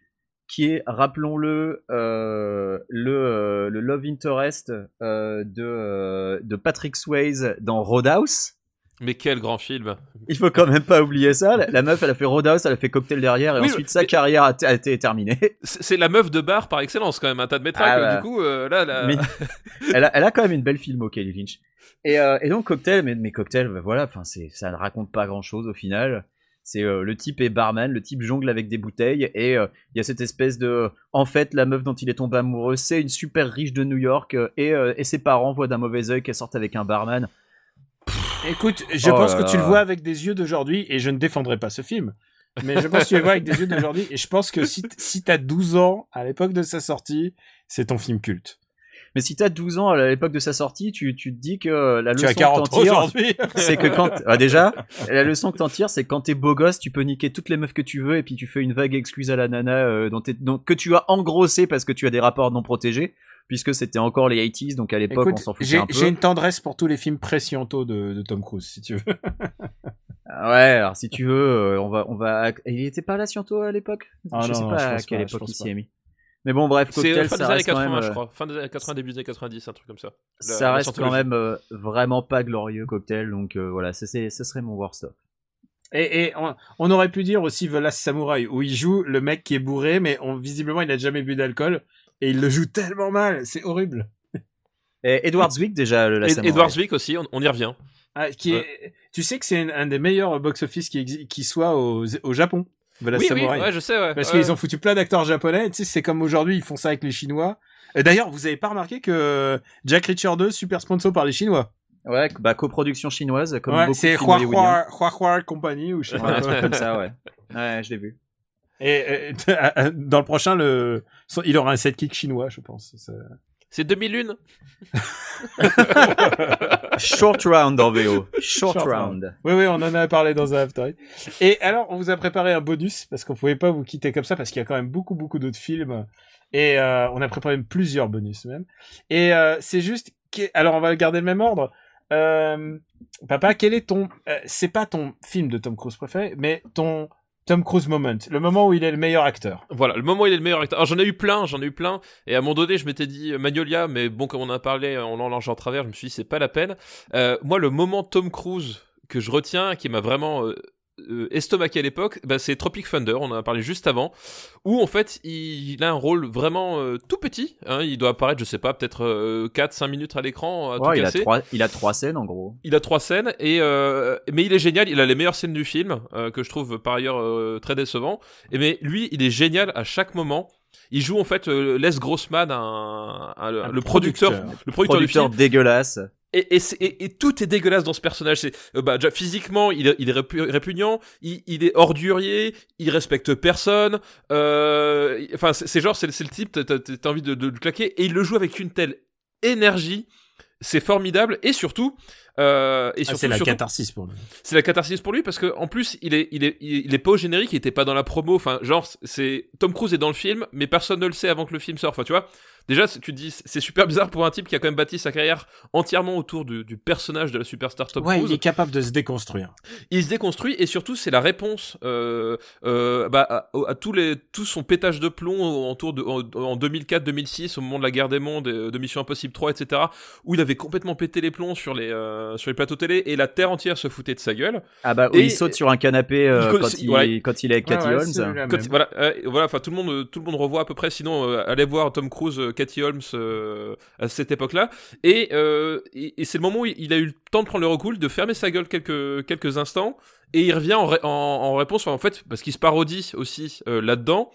qui est, rappelons-le, euh, le, euh, le love interest euh, de, de Patrick Swayze dans Roadhouse. Mais quel grand film. Il faut quand même pas oublier ça. La, la meuf, elle a fait Roadhouse, elle a fait Cocktail derrière, et Oui, ensuite sa carrière a, a été terminée. C'est la meuf de bar par excellence quand même, un tas de métraques. Ah, bah. Du coup, euh, là, là... Mais- elle, a, elle a quand même une belle filmo, Kelly Lynch. Et, euh, et donc Cocktail, mais, mais Cocktail, bah, voilà, enfin c'est, ça ne raconte pas grand-chose au final. C'est euh, le type est barman, le type jongle avec des bouteilles et euh, il y a cette espèce de, en fait, la meuf dont il est tombé amoureux, c'est une super riche de New York euh, et, euh, et ses parents voient d'un mauvais œil qu'elle sorte avec un barman. Écoute, je Oh pense là que tu le vois avec des yeux d'aujourd'hui et je ne défendrai pas ce film. Mais je pense que tu le vois avec des yeux d'aujourd'hui et je pense que si, si t'as 12 ans à l'époque de sa sortie, c'est ton film culte. Mais si t'as 12 ans à l'époque de sa sortie, tu, tu te dis que euh, la Tu leçon as que 40 t'en tires, aujourd'hui. c'est que quand ah, déjà la leçon que t'en tires c'est que quand t'es beau gosse tu peux niquer toutes les meufs que tu veux et puis tu fais une vague excluse à la nana euh, dont dont- que tu as engrossé parce que tu as des rapports non protégés puisque c'était encore les 80s donc à l'époque on s'en foutait j'ai un peu j'ai une tendresse pour tous les films prescientaux de, de Tom Cruise, si tu veux. Ah ouais alors si tu veux euh, on va on va il était pas là Sciento à l'époque? Ah je non, sais non, pas je à quelle pas, époque il s'y est mis mais bon bref C'est cocktail fin des ça années reste quand 80, même je euh, crois. Fin des années 80, début des années 90, un truc comme ça. La- ça la reste quand même euh, vraiment pas glorieux cocktail donc euh, voilà ce serait mon worst of Et, et on, on aurait pu dire aussi The Last Samurai, où il joue le mec qui est bourré, mais on, visiblement il n'a jamais bu d'alcool, et il le joue tellement mal, c'est horrible. et Edward Zwick déjà le la Et- samouraï. Edward Zwick aussi, on, on y revient. Ah, qui est, tu sais que c'est un, un des meilleurs box-office qui, soit au, au Japon, The Last Oui, oui, Samurai. ouais, je sais, ouais. Parce ouais. qu'ils ont foutu plein d'acteurs japonais, tu sais, c'est comme aujourd'hui, ils font ça avec les Chinois. D'ailleurs, vous avez pas remarqué que Jack Reacher 2, super sponsor par les Chinois Ouais, bah coproduction chinoise, comme Ouais, beaucoup c'est hollywoodiens. Hua Hua Hua Company ou je sais Ouais, pas truc comme ça, ouais. Ouais, je l'ai vu. Et, et, dans le prochain, le, il aura un sidekick chinois, je pense. C'est 2001 Short round en VO. Short, Short round. Oui, oui, on en a parlé dans un After. Et alors, on vous a préparé un bonus parce qu'on pouvait pas vous quitter comme ça parce qu'il y a quand même beaucoup, beaucoup d'autres films. Et euh, on a préparé plusieurs bonus même. Et euh, c'est juste. que- Alors, on va garder le même ordre. Euh, papa, quel est ton. euh, c'est pas ton film de Tom Cruise préféré, mais ton Tom Cruise moment. Le moment où il est le meilleur acteur. Voilà, le moment où il est le meilleur acteur. Alors j'en ai eu plein, j'en ai eu plein. Et à un moment donné, je m'étais dit euh, Magnolia, mais bon, comme on en a parlé, on l'a lancé en travers, je me suis dit, c'est pas la peine. Euh, moi, le moment Tom Cruise que je retiens, qui m'a vraiment euh, euh, estomaqué à l'époque, bah, c'est Tropic Thunder, on en a parlé juste avant, où en fait, il, il a un rôle vraiment euh, tout petit. hein. il doit apparaître, je sais pas, peut-être 4-5 minutes à l'écran, à tout il a trois, il a trois scènes en gros. Il a trois scènes et euh, mais il est génial. Il a les meilleures scènes du film euh, que je trouve par ailleurs euh, très décevant. Et mais lui, il est génial à chaque moment. Il joue en fait euh, Les Grossman, un, un- le, Un le producteur, producteur. le producteur, du Producteur film. dégueulasse. Et, tout est dégueulasse dans ce personnage. C'est euh, bah, déjà, physiquement, il est, il est répu- répugnant. Il, il est ordurier. Il respecte personne. Euh, Enfin, c'est genre, c'est le type. T'as envie de, de le claquer. Et il le joue avec une telle énergie. C'est formidable. Et surtout, euh, et Ah, surtout, c'est la surtout- catharsis pour lui. c'est la catharsis pour lui parce que en plus il est il est il est pas au générique, il était pas dans la promo. Enfin, genre c'est Tom Cruise est dans le film, mais personne ne le sait avant que le film sorte. Enfin, tu vois. Déjà, tu te dis c'est super bizarre pour un type qui a quand même bâti sa carrière entièrement autour du, du personnage de la superstar Tom Ouais, Cruise. il est capable de se déconstruire. Il se déconstruit et surtout c'est la réponse euh, euh, bah, à, à tous les tout son pétage de plomb autour de en, en 2004-2006 au moment de la guerre des mondes, euh, de Mission Impossible 3, etc. où il avait complètement pété les plombs sur les euh, sur les plateaux télé et la terre entière se foutait de sa gueule. Ah bah, où Et- il saute sur un canapé euh, Il quand, il, ouais. quand il est avec Cathy Ouais, ouais, Holmes. Quand- voilà, euh, voilà, enfin tout le monde, tout le monde revoit à peu près. Sinon, euh, allez voir Tom Cruise, euh, Cathy Holmes euh, à cette époque-là. Et, euh, et, c'est le moment où il a eu le temps de prendre le recul, de fermer sa gueule quelques quelques instants, et il revient en, ré- en, en réponse. en fait, parce qu'il se parodie aussi euh, là-dedans.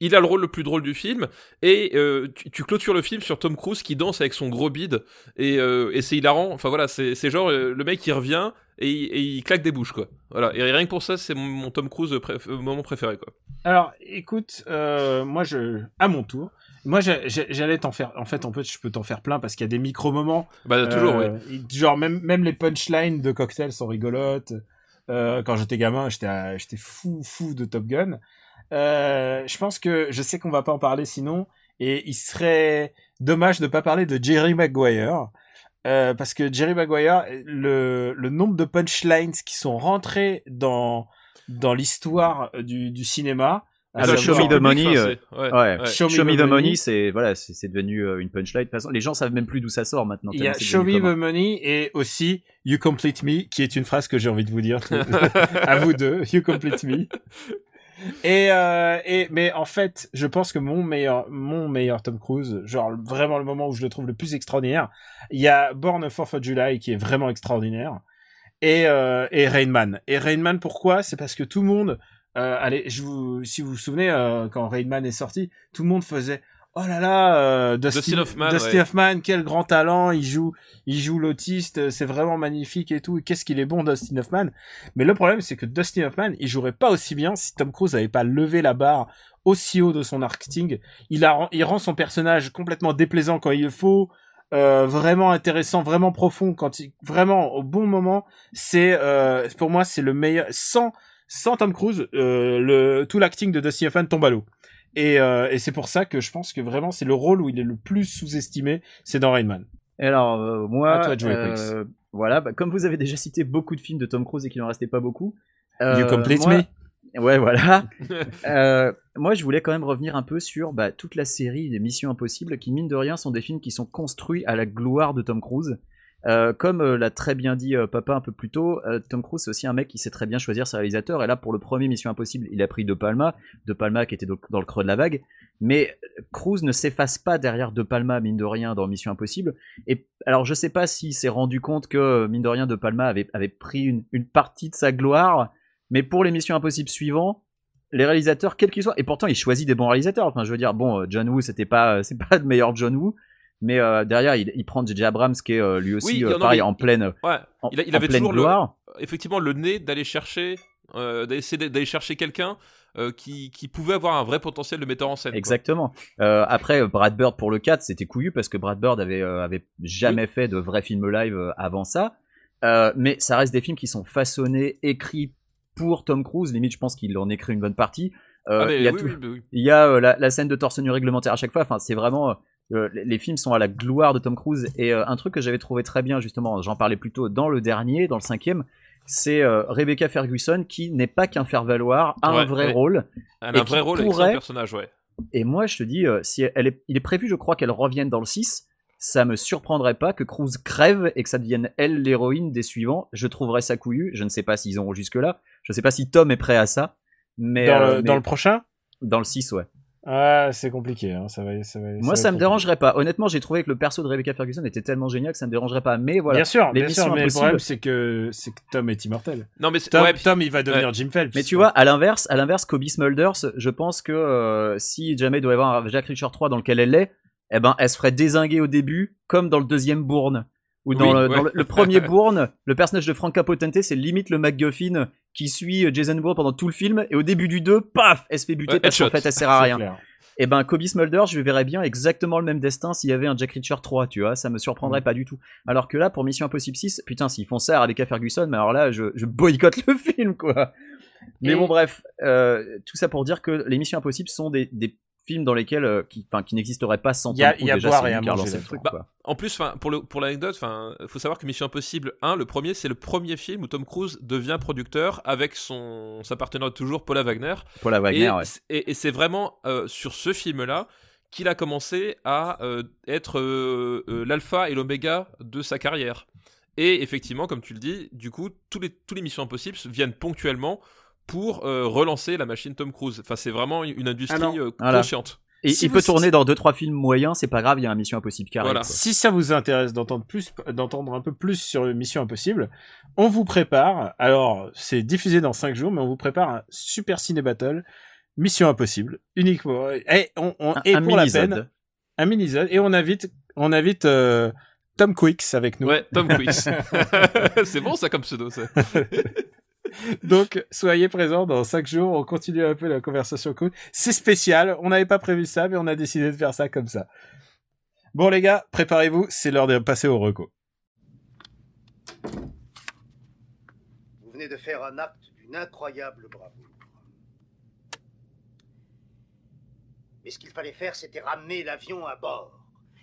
il a le rôle le plus drôle du film et tu, tu clôtures le film sur Tom Cruise qui danse avec son gros bide et, c'est hilarant. Enfin voilà, c'est genre le mec qui revient et, il- claque des bouches quoi. Voilà et rien que pour ça c'est mon, Tom Cruise moment préféré quoi. Alors, écoute, moi, je, à mon tour, moi, j'allais t'en faire. En fait, en fait, je peux t'en faire plein parce qu'il y a des micro moments. Bah toujours oui. Euh, Genre même même les punchlines de cocktails sont rigolotes. Euh, quand j'étais gamin, j'étais j'étais fou fou de Top Gun. Euh, je pense que je sais qu'on va pas en parler sinon, et il serait dommage de pas parler de Jerry Maguire. Euh, parce que Jerry Maguire, le, le nombre de punchlines qui sont rentrés dans dans l'histoire du, du cinéma. À Ah, le savoir- Show me the money, ouais, Ouais. Show me Show me the the money. money, c'est voilà, c'est devenu euh, une punchline. De toute façon, les gens savent même plus d'où ça sort maintenant. Il y a Show me commun. the money et aussi You complete me, qui est une phrase que j'ai envie de vous dire à vous deux. You complete me. Et, euh, et mais en fait, je pense que mon meilleur, mon meilleur Tom Cruise, genre vraiment le moment où je le trouve le plus extraordinaire, il y a Born of Fourth of July qui est vraiment extraordinaire, et euh, et Rain Man. Et Rain Man, pourquoi? C'est parce que tout le monde, euh, allez, je vous, si vous vous souvenez, euh, quand Rain Man est sorti, tout le monde faisait Oh là là, euh, Dustin, Dustin Hoffman, Dustin ouais. Hoffman, quel grand talent, il joue, il joue l'autiste, c'est vraiment magnifique et tout. Qu'est-ce qu'il est bon, Dustin Hoffman. Mais le problème, c'est que Dustin Hoffman, il jouerait pas aussi bien si Tom Cruise avait pas levé la barre aussi haut de son acting. Il a, il rend son personnage complètement déplaisant quand il le faut, euh, vraiment intéressant, vraiment profond quand il, vraiment au bon moment. C'est, euh, pour moi, c'est le meilleur. Sans, sans Tom Cruise, euh, le, tout l'acting de Dustin Hoffman tombe à l'eau. Et, euh, et c'est pour ça que je pense que vraiment c'est le rôle où il est le plus sous-estimé, c'est dans Rain Man. Et Alors euh, moi, À toi de jouer, euh, voilà, bah, comme vous avez déjà cité beaucoup de films de Tom Cruise et qu'il en restait pas beaucoup. euh, you complete moi- me? Ouais, voilà. Euh, moi, je voulais quand même revenir un peu sur bah, toute la série des Missions Impossibles, qui mine de rien sont des films qui sont construits à la gloire de Tom Cruise. Euh, comme euh, l'a très bien dit euh, Papa un peu plus tôt, Tom Cruise c'est aussi un mec qui sait très bien choisir ses réalisateurs. Et là, pour le premier Mission Impossible, il a pris De Palma, De Palma qui était donc dans le creux de la vague. Mais Cruise ne s'efface pas derrière De Palma, mine de rien, dans Mission Impossible. Et alors, je sais pas s'il s'est rendu compte que, mine de rien, De Palma avait, pris une, partie de sa gloire. Mais pour les Missions Impossibles suivants, les réalisateurs, quels qu'ils soient, et pourtant il choisit des bons réalisateurs. Enfin, je veux dire, bon, John Woo, c'était pas, c'est pas le meilleur John Woo, mais euh, derrière, il, il prend J.J. Abrams, qui est euh, lui aussi, Oui, euh, non, pareil, en pleine, Ouais. en, Il avait pleine toujours le- gloire. effectivement le nez d'aller chercher, d'essayer d'aller chercher quelqu'un qui, qui pouvait avoir un vrai potentiel de metteur en scène. Exactement. Après, Brad Bird pour le 4, c'était couillu parce que Brad Bird avait, avait jamais fait de vrais films live avant ça. Mais ça reste des films qui sont façonnés, écrits pour Tom Cruise. Limite, je pense qu'il en écrit une bonne partie. Euh, Ah, il y a oui, tout- oui, oui. Il y a euh, la, la scène de torse nu réglementaire à chaque fois. Enfin, c'est vraiment. Les, films sont à la gloire de Tom Cruise. Et euh, un truc que j'avais trouvé très bien, justement, j'en parlais plus tôt dans le dernier, dans le cinquième, c'est euh, Rebecca Ferguson qui n'est pas qu'un faire-valoir, a un vrai ouais. rôle. Elle a un vrai rôle avec son pourrait- personnage, ouais. Et moi, je te dis, euh, si elle est, il est prévu, je crois, qu'elle revienne dans le 6. Ça me surprendrait pas que Cruise crève et que ça devienne elle l'héroïne des suivants. Je trouverais ça couillu. Je ne sais pas s'ils auront jusque-là. Je ne sais pas si Tom est prêt à ça. Mais, Dans, euh, le, mais dans le prochain? Dans le 6, ouais. Ah, c'est compliqué. Hein. Ça va, ça va, Moi, va ça me dérangerait pas. Honnêtement, j'ai trouvé que le perso de Rebecca Ferguson était tellement génial que ça me dérangerait pas. Mais voilà. Bien sûr, bien mais le impossibles- problème c'est que c'est que Tom est immortel. Non, mais c'est- Tom, ouais, puis- Tom, il va devenir Jim Phelps. Mais tu vois, à l'inverse, à l'inverse, Kobe Smulders, je pense que euh, si jamais il doit y avoir un Jack Reacher 3 dans lequel elle est, eh ben, elle se ferait désinguer au début, comme dans le deuxième Bourne. Ou dans, Oui, le, ouais. dans le- le premier Bourne, le personnage de Frank Capotente, c'est limite le MacGuffin qui suit Jason Bourne pendant tout le film, et au début du 2, paf, elle se fait buter Ouais, parce qu'en fait elle sert à rien. clair. Et ben, Kobe Smulders, je verrais bien exactement le même destin s'il y avait un Jack Reacher 3, tu vois, ça me surprendrait Mm. pas du tout. Alors que là, pour Mission Impossible 6, putain, s'ils font ça à Rebecca Ferguson, mais alors là, je, je boycotte le film, quoi. Mais Et- bon, bref, euh, tout ça pour dire que les Missions Impossibles sont des, des films dans lesquels, euh, qui, enfin, qui n'existeraient pas sans Il y a- Tom Cruise, il y a déjà, c'est lui qui a le truc, Bah, quoi. En plus, enfin, pour le pour l'anecdote, enfin, faut savoir que Mission Impossible 1, le premier, c'est le premier film où Tom Cruise devient producteur avec son sa partenaire toujours, Paula Wagner. Paula Wagner, et ouais. c- et, et c'est vraiment euh, sur ce film-là qu'il a commencé à euh, être euh, euh, l'alpha et l'oméga de sa carrière. Et effectivement, comme tu le dis, du coup, tous les tous les Missions Impossibles viennent ponctuellement pour euh, relancer la machine Tom Cruise. Enfin, c'est vraiment une industrie euh, voilà. consciente. Et Si il peut tourner dans deux trois films moyens, c'est pas grave, il y a un Mission Impossible. Voilà. Si ça vous intéresse d'entendre plus, d'entendre un peu plus sur Mission Impossible, on vous prépare. Alors, c'est diffusé dans 5 jours, mais on vous prépare un super ciné battle. Mission Impossible, uniquement. Et, on, on, Un- et un pour la peine, un mini et on invite, on invite euh, Tom Quicks avec nous. Ouais, Tom Quicks. c'est bon ça comme pseudo, ça. Donc, soyez présents dans 5 jours. On continue un peu la conversation cool. C'est spécial. On n'avait pas prévu ça, mais on a décidé de faire ça comme ça. Bon, les gars, préparez-vous. C'est l'heure de passer au reco. Vous venez de faire un acte d'une incroyable bravoure. Mais ce qu'il fallait faire, c'était ramener l'avion à bord.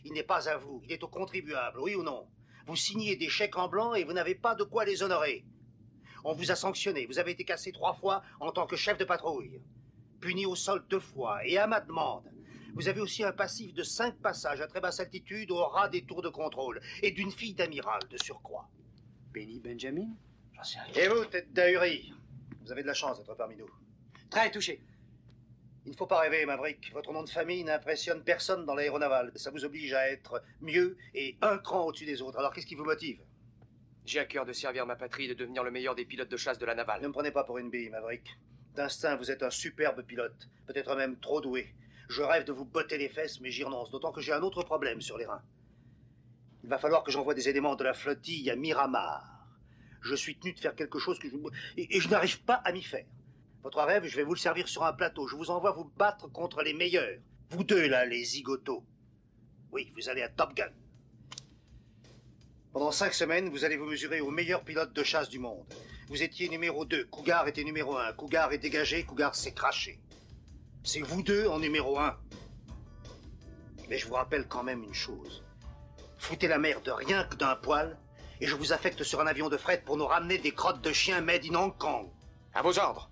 Il n'est pas à vous, il est au contribuable, oui ou non? Vous signez des chèques en blanc et vous n'avez pas de quoi les honorer. On vous a sanctionné, vous avez été cassé trois fois en tant que chef de patrouille. Puni au sol deux fois et à ma demande. Vous avez aussi un passif de cinq passages à très basse altitude au ras des tours de contrôle et d'une fille d'amiral de surcroît. Benny Benjamin? J'en sais rien. Et vous, tête d'ahuri? Vous avez de la chance d'être parmi nous. Très touché. Il ne faut pas rêver, Maverick. Votre nom de famille n'impressionne personne dans l'aéronaval. Ça vous oblige à être mieux et un cran au-dessus des autres. Alors qu'est-ce qui vous motive? J'ai à cœur de servir ma patrie et de devenir le meilleur des pilotes de chasse de la Ne navale. me prenez pas pour une bille, Maverick. D'instinct, vous êtes un superbe pilote. Peut-être même trop doué. Je rêve de vous botter les fesses, mais j'y renonce. D'autant que j'ai un autre problème sur les reins. Il va falloir que j'envoie des éléments de la flottille à Miramar. Je suis tenu de faire quelque chose que je... Et, et je n'arrive pas à m'y faire. Votre rêve, je vais vous le servir sur un plateau. Je vous envoie vous battre contre les meilleurs. Vous deux, là, les zigotos. Oui, vous allez à Top Gun. Pendant cinq semaines, vous allez vous mesurer au meilleur pilote de chasse du monde. Vous étiez numéro 2, Cougar était numéro 1. Cougar est dégagé, Cougar s'est craché. C'est vous deux en numéro 1. Mais je vous rappelle quand même une chose. Foutez la merde rien que d'un poil, et je vous affecte sur un avion de fret pour nous ramener des crottes de chiens made in Hong Kong. À vos ordres.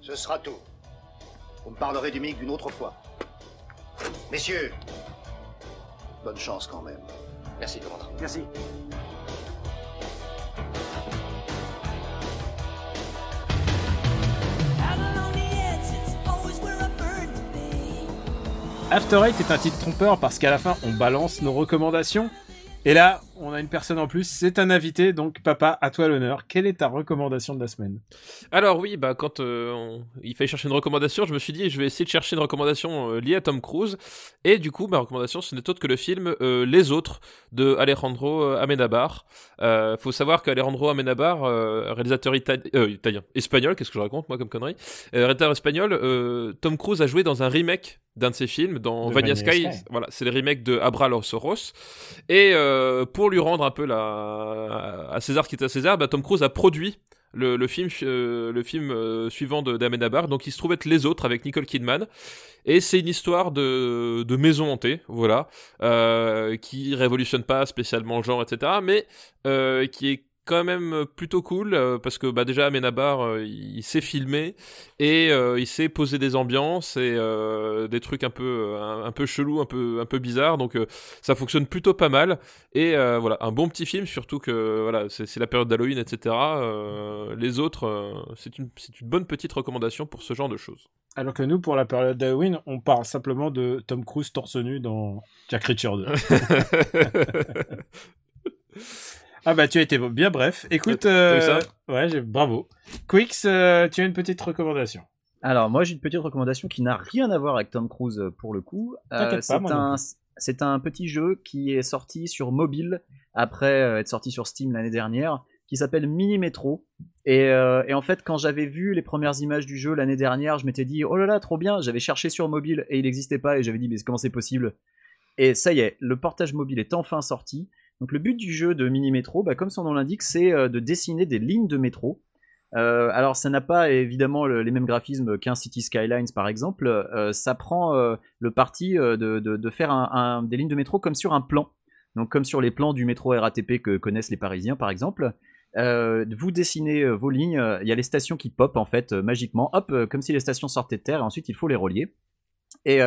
Ce sera tout. Vous me parlerez du MiG d'une autre fois. Messieurs, bonne chance quand même. Merci, commandant. Merci. After Eight est un titre trompeur parce qu'à la fin, on balance nos recommandations. Et là, on a une personne en plus. C'est un invité, donc papa, à toi l'honneur. Quelle est ta recommandation de la semaine? Alors oui, bah quand euh, on- il fallait chercher une recommandation, je me suis dit je vais essayer de chercher une recommandation euh, liée à Tom Cruise. Et du coup, ma recommandation ce n'est autre que le film euh, Les Autres de Alejandro Amenabar. Faut savoir qu'Alejandro Amenabar, réalisateur itali- italien, espagnol, qu'est-ce que je raconte moi comme connerie, réalisateur espagnol, Tom Cruise a joué dans un remake d'un de ses films, dans Vanilla Sky. Sky. Voilà, c'est le remake de Abra los Oros. Et euh, pour lui rendre un peu la... à César qui est à César, bah, Tom Cruise a produit le, film, euh, le film euh, suivant de d'Amenabar, donc il se trouve être Les Autres avec Nicole Kidman. Et c'est une histoire de, de maison hantée, voilà, euh, qui révolutionne pas spécialement le genre, etc., mais euh, qui est quand même plutôt cool euh, parce que bah déjà Amenabar euh, il sait filmer et euh, il sait poser des ambiances et euh, des trucs un peu un, un peu chelou un peu un peu bizarre donc euh, ça fonctionne plutôt pas mal. Et euh, voilà un bon petit film surtout que voilà c'est la période d'Halloween etc Euh, les autres euh, c'est une c'est une bonne petite recommandation pour ce genre de choses. Alors que nous, pour la période d'Halloween, on parle simplement de Tom Cruise torse nu dans Jack Reacher 2. ah bah tu as été bien bref. Écoute, euh, ça ouais, bravo. Quicks, euh, tu as une petite recommandation. Alors, moi, j'ai une petite recommandation qui n'a rien à voir avec Tom Cruise euh, pour le coup. Euh, c'est un, c'est un petit jeu qui est sorti sur mobile après euh, être sorti sur Steam l'année dernière, qui s'appelle Mini Metro. Et, euh, et en fait, quand j'avais vu les premières images du jeu l'année dernière, je m'étais dit oh là là, trop bien. J'avais cherché sur mobile et il n'existait pas et j'avais dit mais comment c'est possible? Et ça y est, le portage mobile est enfin sorti. Donc le but du jeu de Mini Metro, bah, comme son nom l'indique, c'est euh, de dessiner des lignes de métro. Euh, alors ça n'a pas évidemment le- les mêmes graphismes qu'un City Skylines par exemple. Euh, ça prend le parti de, faire des lignes de métro comme sur un plan. Donc comme sur les plans du métro RATP que connaissent les Parisiens par exemple. Vous dessinez vos lignes, il y a les stations qui pop en fait magiquement, hop, comme si les stations sortaient de terre et ensuite il faut les relier. Et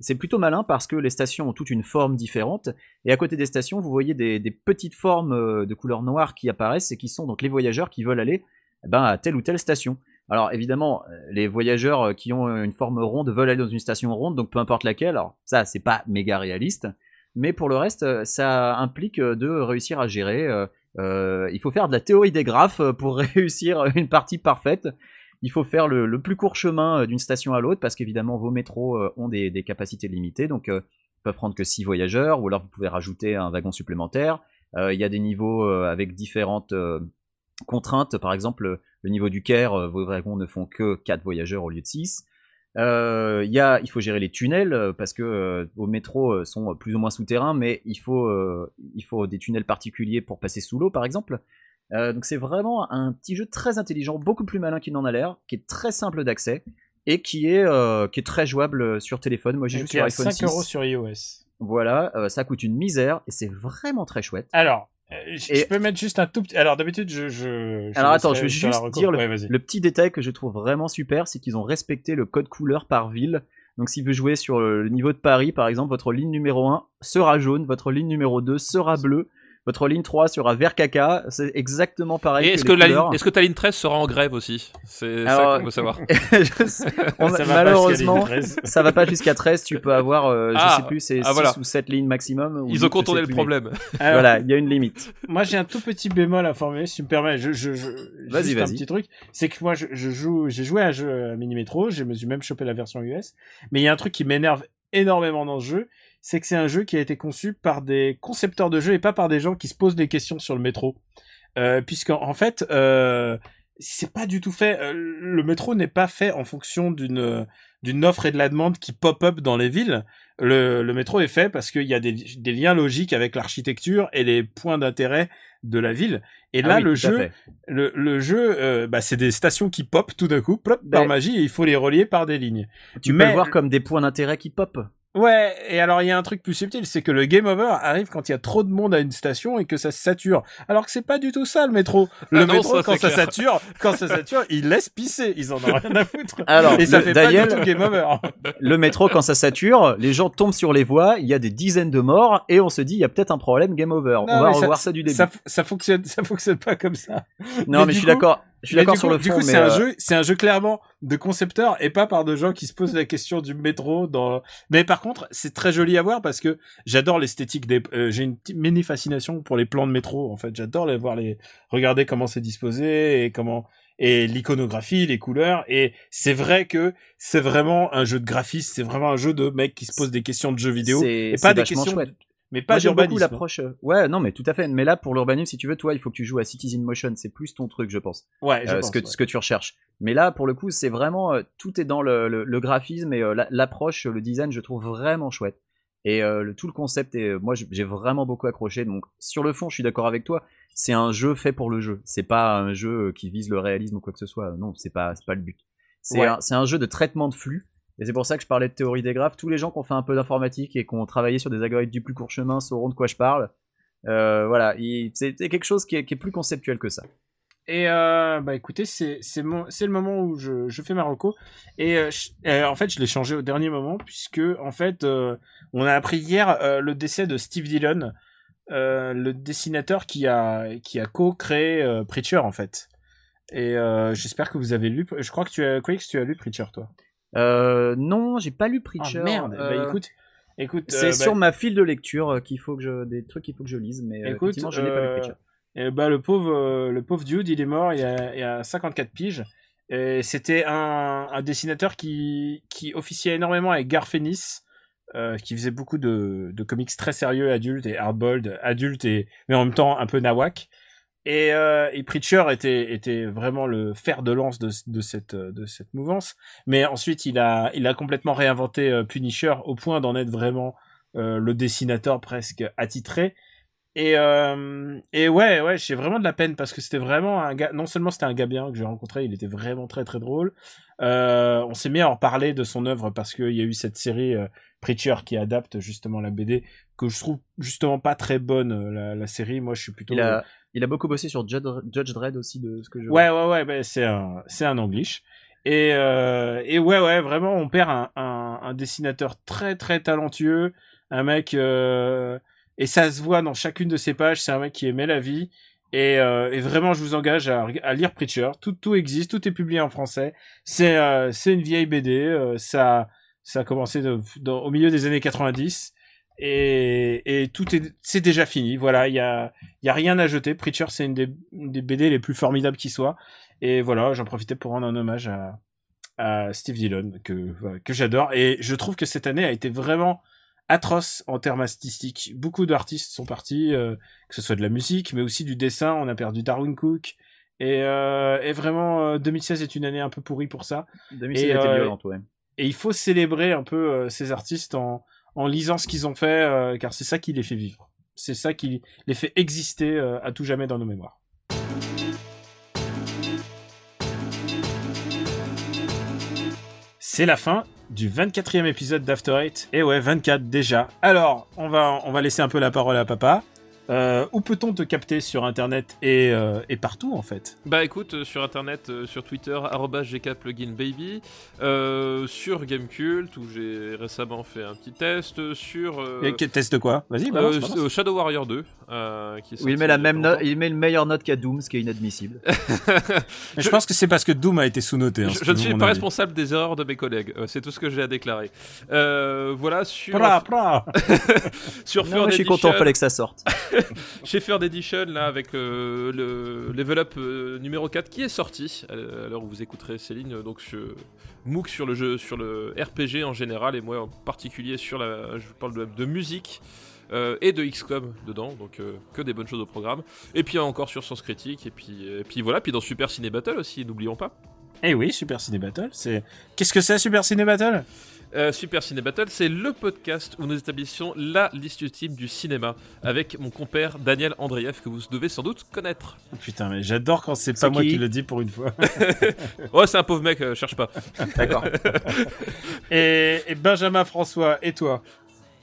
c'est plutôt malin parce que les stations ont toute une forme différente et à côté des stations vous voyez des, petites formes euh, de couleur noire qui apparaissent et qui sont donc les voyageurs qui veulent aller eh ben, à telle ou telle station. Alors évidemment, euh, les voyageurs euh, qui ont une forme ronde veulent aller dans une station ronde, donc peu importe laquelle. Alors ça, c'est pas méga réaliste, mais pour le reste, ça implique de réussir à gérer il faut faire de la théorie des graphes pour réussir une partie parfaite. Il faut faire le, plus court chemin euh, d'une station à l'autre parce qu'évidemment vos métros euh, ont des, capacités limitées, donc euh, peuvent prendre que 6 voyageurs ou alors vous pouvez rajouter un wagon supplémentaire. Euh, Il y a des niveaux avec différentes contraintes, par exemple le niveau du Caire, vos wagons ne font que 4 voyageurs au lieu de 6. Euh, il faut gérer les tunnels parce que vos métros sont plus ou moins souterrains, mais il faut des tunnels particuliers pour passer sous l'eau, par exemple. Euh, donc c'est vraiment un petit jeu très intelligent, beaucoup plus malin qu'il n'en a l'air, qui est très simple d'accès et qui est, euh, qui est très jouable sur téléphone. Moi j'ai joué sur iPhone 5 6. euros sur iOS. Voilà, euh, ça coûte une misère et c'est vraiment très chouette. Alors, je Et- je peux mettre juste un tout petit. Alors d'habitude, je. je, je Alors attends, je vais juste dire le, Ouais, le petit détail que je trouve vraiment super, c'est qu'ils ont respecté le code couleur par ville. Donc si vous jouez sur le niveau de Paris, par exemple, votre ligne numéro 1 sera jaune, votre ligne numéro 2 sera bleue, votre ligne 3 sera vert caca, c'est exactement pareil que est-ce que, ligne- est-ce que ta ligne 13 sera en grève aussi? C'est ça qu'on veut savoir. On- Ça malheureusement, jusqu'à la ligne 13. ça va pas jusqu'à 13, tu peux avoir, euh, Ah, je sais plus, c'est ah, 6 voilà. ou 7 lignes maximum. ou Ils ont contourné le problème. Alors, Voilà, il y a une limite. Moi, j'ai un tout petit bémol à formuler, si tu me permets. Je, je, je, Vas-y, juste un vas-y. petit truc. C'est que moi, je, je joue, j'ai joué à un jeu à Mini Metro. Je me suis même chopé la version US. Mais il y a un truc qui m'énerve énormément dans ce jeu. C'est que c'est un jeu qui a été conçu par des concepteurs de jeux et pas par des gens qui se posent des questions sur le métro. Euh, puisqu'en en fait, euh, c'est pas du tout fait. euh, le métro n'est pas fait en fonction d'une d'une offre et de la demande qui pop up dans les villes. Le, le métro est fait parce qu'il y a des, des liens logiques avec l'architecture et les points d'intérêt de la ville. Et Ah là, oui, le jeu, le, le jeu, euh, bah, c'est des stations qui pop tout d'un coup, plop, par Ben- magie, et il faut les relier par des lignes. Tu peux Mais- le voir comme des points d'intérêt qui pop. Ouais, et alors il y a un truc plus subtil, c'est que le game over arrive quand il y a trop de monde à une station et que ça se sature. Alors que c'est pas du tout ça le métro. Le Ah non, métro ça, quand ça clair. sature, quand ça sature, il laisse pisser, ils en ont rien à foutre. Alors, et ça le- fait pas du tout game over. le métro quand ça sature, les gens tombent sur les voies, il y a des dizaines de morts et on se dit il y a peut-être un problème game over. Non, on va revoir ça, du début. Ça, ça fonctionne, ça fonctionne pas comme ça. non mais mais, je suis d'accord. Je suis d'accord du sur coup- le Du fond coup, mais c'est un euh, jeu, c'est un jeu clairement de concepteurs et pas par de gens qui se posent la question du métro dans. Mais par contre, c'est très joli à voir parce que j'adore l'esthétique des. euh, J'ai une mini fascination pour les plans de métro. En fait, j'adore les voir les regarder comment c'est disposé et comment et l'iconographie, les couleurs. Et c'est vrai que c'est vraiment un jeu de graphisme. C'est vraiment un jeu de mecs qui se posent des questions de jeux vidéo et pas des questions. chouette. Mais pas d'urbanisme. l'approche. euh, Ouais, non mais tout à fait. Mais là pour l'urbanisme, si tu veux, toi, il faut que tu joues à Citizen Motion. C'est plus ton truc, je pense. Ouais, je Euh, pense, ce que ouais. ce que tu recherches. Mais là, pour le coup, c'est vraiment euh, tout est dans le, le, le graphisme et euh, la- l'approche, le design, je trouve vraiment chouette. Et le, tout le concept est, moi, j'ai vraiment beaucoup accroché. Donc, sur le fond, je suis d'accord avec toi. C'est un jeu fait pour le jeu. C'est pas un jeu qui vise le réalisme ou quoi que ce soit. Non, c'est pas, pas le but. C'est Ouais. un, c'est un jeu de traitement de flux. Et c'est pour ça que je parlais de théorie des graphes. Tous les gens qui ont fait un peu d'informatique et qui ont travaillé sur des algorithmes du plus court chemin sauront de quoi je parle. Euh, voilà, il- c'est quelque chose qui est, plus conceptuel que ça. Et euh, bah écoutez, c'est le moment où je, fais ma reco et euh, en fait je l'ai changé au dernier moment puisque en fait on a appris hier le décès de Steve Dillon, le dessinateur qui a co-créé Preacher en fait. Et j'espère que vous avez lu. Je crois que tu as que tu as lu Preacher toi. Euh, non, j'ai pas lu Preacher. Ah merde. Euh, Bah écoute, écoute. c'est euh, sur bah, ma file de lecture euh, qu'il faut que je des trucs qu'il faut que je lise, mais euh, Écoute, effectivement, je n'ai pas euh, lu Preacher. Et bah le pauvre, euh, le pauvre dude, il est mort il y a, il a 54 piges. Et c'était un, un dessinateur qui, qui officiait énormément avec euh, qui faisait beaucoup de, de comics très sérieux, adultes et hardboiled, adultes et mais en même temps un peu nawak. Et, euh, Preacher était, était vraiment le fer de lance de, cette, de cette mouvance. Mais ensuite, il a, il a complètement réinventé euh, Punisher au point d'en être vraiment euh, le dessinateur presque attitré. Et, euh, et ouais, ouais, j'ai vraiment de la peine parce que c'était vraiment un gars. Non seulement c'était un gars bien que j'ai rencontré, il était vraiment très très drôle. Euh, on s'est mis à en parler de son œuvre parce qu'il y a eu cette série euh, Preacher qui adapte justement la BD que je trouve justement pas très bonne euh, la, série. Moi, je suis plutôt. Il a beaucoup bossé sur Judge, Judge Dredd aussi de ce que je. Ouais, ouais, ouais, ben c'est un, c'est un English. Et, euh, et ouais, ouais, vraiment, on perd un, un, un dessinateur très, très talentueux, un mec, euh, et ça se voit dans chacune de ses pages, c'est un mec qui aimait la vie. Et, euh, et vraiment, je vous engage à, à lire Preacher. Tout, tout existe, tout est publié en français. C'est, euh, c'est une vieille BD. euh, ça, ça a commencé de- dans- au milieu des années 90. Et, et tout est c'est déjà fini. Voilà, il y a il y a rien à jeter. Preacher c'est une des, une des BD les plus formidables qui soit. Et voilà, j'en profitais pour rendre un hommage à, à Steve Dillon que que j'adore et je trouve que cette année a été vraiment atroce en termes artistiques. Beaucoup d'artistes sont partis, euh, que ce soit de la musique, mais aussi du dessin. On a perdu Darwin Cook. Et, euh, et vraiment, euh, 2016 est une année un peu pourrie pour ça. 2016 Et, était euh, violente, ouais. Et il faut célébrer un peu euh, ces artistes en, en lisant ce qu'ils ont fait, euh, car c'est ça qui les fait vivre. C'est ça qui les fait exister euh, à tout jamais dans nos mémoires. C'est la fin du 24e épisode d'After Eight. Et ouais, 24 déjà. Alors, on va, on va laisser un peu la parole à papa. Euh, où peut-on te capter sur internet et, euh, et partout en fait? Bah écoute, euh, sur internet, sur Twitter, gkpluginbaby, sur Gamecult, où j'ai récemment fait un petit test, sur Et Teste quoi? Vas-y, euh, Shadow Warrior 2, euh, qui est Où il met la même note, il met une meilleure note qu'à Doom, ce qui est inadmissible. Mais je pense que c'est parce que Doom a été sous-noté. hein, Je, ne suis pas avis. responsable des erreurs de mes collègues, euh, c'est tout ce que j'ai à déclarer. Euh, voilà, sur, Pra, pra. sur Non, moi, je suis content, Edition- fallait que ça sorte. Chez Third Edition, là, avec euh, le Level Up euh, numéro 4 qui est sorti, à l'heure où vous écouterez Céline, euh, donc je MOOC sur le jeu, sur le RPG en général, et moi en particulier sur la. Je vous parle de, de musique. Euh, et de XCOM dedans, donc euh, que des bonnes choses au programme. Et puis encore sur Sens Critique, et puis, et puis voilà, puis dans Super Ciné Battle aussi, n'oublions pas. Eh oui, Super Ciné Battle, c'est... Qu'est-ce que c'est Super Ciné Battle? Euh, Super Ciné Battle, c'est le podcast où nous établissons la liste ultime du cinéma avec mon compère Daniel Andreev que vous devez sans doute connaître. Oh, Putain, mais j'adore quand c'est pas moi qui qui le dis pour une fois. Oh, c'est un pauvre mec, euh, cherche pas. D'accord. et, et Benjamin François, et toi?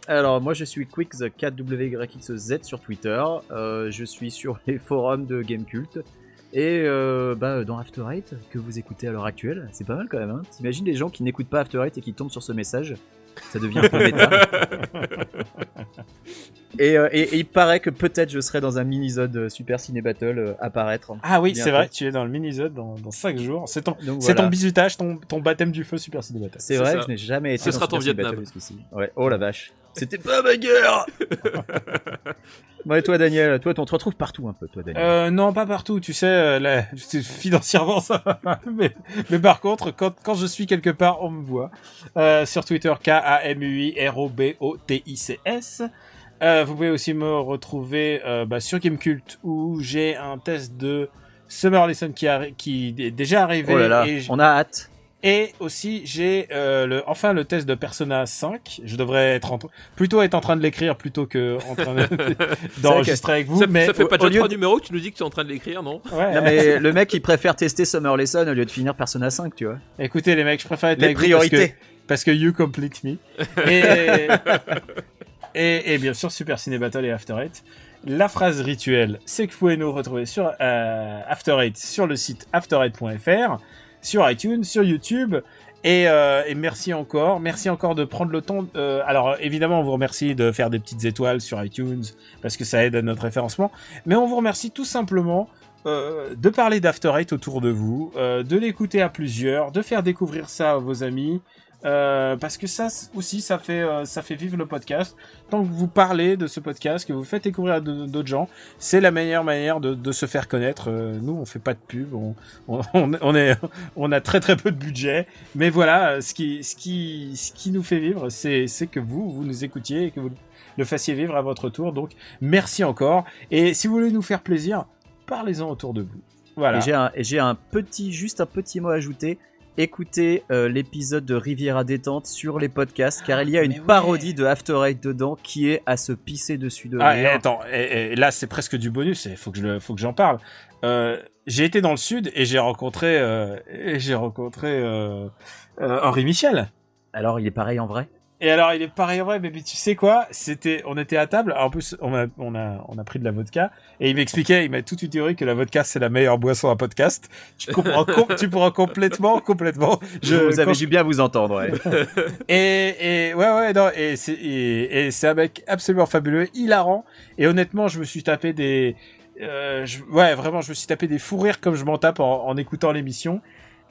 Alors, moi, je suis Quick the 4WYXZ sur Twitter. Euh, je suis sur les forums de Gamecult. Et euh, bah, dans After Eight, que vous écoutez à l'heure actuelle, c'est pas mal quand même. Hein T'imagines les gens qui n'écoutent pas After Eight et qui tombent sur ce message? Ça devient un peu méta. et, euh, et- et il paraît que peut-être je serai dans un mini-zode Super Ciné Battle euh, apparaître. Ah oui, c'est vrai, tu es dans le mini-zode dans, dans 5 jours. C'est ton, Donc c'est voilà. ton bisutage, ton, ton baptême du feu Super Ciné Battle. C'est vrai ça. je n'ai jamais été Ce dans sera ton Super Vietnam. Battle jusqu'ici. Ouais. Oh la vache. C'était pas ma guerre Bon et toi Daniel, toi on te retrouve partout un peu toi Daniel. Euh, non, pas partout, tu sais, euh, là, financièrement ça va pas, mais, mais par contre, quand, quand je suis quelque part, on me voit. Euh, sur Twitter, K-A-M-U-I-R-O-B-O-T-I-C-S. Euh, vous pouvez aussi me retrouver euh, bah, sur Gamecult où j'ai un test de Summer Lesson qui, est déjà arrivé. oh là là, et, j- on a hâte. Et aussi j'ai euh, le, enfin le test de Persona 5. Je devrais être en, plutôt être en train de l'écrire plutôt que en train de- d'enregistrer avec vous. ça, mais ça fait pas déjà trois de- numéros que tu nous dis que tu es en train de l'écrire, non? Ouais, Non mais le mec il préfère tester Summer Lesson au lieu de finir Persona 5 tu vois. Écoutez les mecs, je préfère être Les avec vous parce que, priorités. parce que you complete me. Et, et, et bien sûr Super Ciné Battle et After Eight. La phrase rituelle, c'est que vous pouvez nous retrouver sur euh, After Eight sur le site after8.fr, sur iTunes, sur YouTube. Et, euh, et merci encore, merci encore de prendre le temps. euh, alors évidemment, on vous remercie de faire des petites étoiles sur iTunes parce que ça aide à notre référencement. Mais on vous remercie tout simplement euh, de parler d'After Eight autour de vous, de l'écouter à plusieurs, de faire découvrir ça à vos amis, euh, parce que ça aussi, ça fait, euh, ça fait vivre le podcast. Tant que vous parlez de ce podcast, que vous faites découvrir à d'autres gens, c'est la meilleure manière de, de se faire connaître. Euh, nous, on fait pas de pub, on, on, on- est, on a très très peu de budget, mais voilà, euh, ce qui, ce qui, ce qui nous fait vivre, c'est, que vous, vous nous écoutiez et que vous le fassiez vivre à votre tour. Donc, merci encore. Et si vous voulez nous faire plaisir, parlez-en autour de vous. Voilà. Et j'ai un, un petit, juste un petit mot à ajouter. Écoutez euh, l'épisode de Riviera détente sur les podcasts, car il y a mais une ouais. parodie de After Eight dedans qui est à se pisser dessus de Ah, et attends, et, et là c'est presque du bonus, il faut que je le- faut que j'en parle. Euh, j'ai été dans le sud et j'ai rencontré euh, j'ai rencontré Henri Michel. Alors il est pareil en vrai? Et alors il est pareil en vrai, mais, mais tu sais quoi? C'était, on était à table. En plus, on a, on a, on a pris de la vodka et il m'expliquait, il m'a toute une théorie que la vodka c'est la meilleure boisson à podcast. Tu comprends, com- tu pourras complètement, complètement. Je, Vous avez je- dû bien vous entendre, ouais. et, et ouais ouais non et c'est et, et c'est un mec absolument fabuleux, hilarant et honnêtement je me suis tapé des euh, je- ouais vraiment je me suis tapé des fous rires comme je m'en tape en, en écoutant l'émission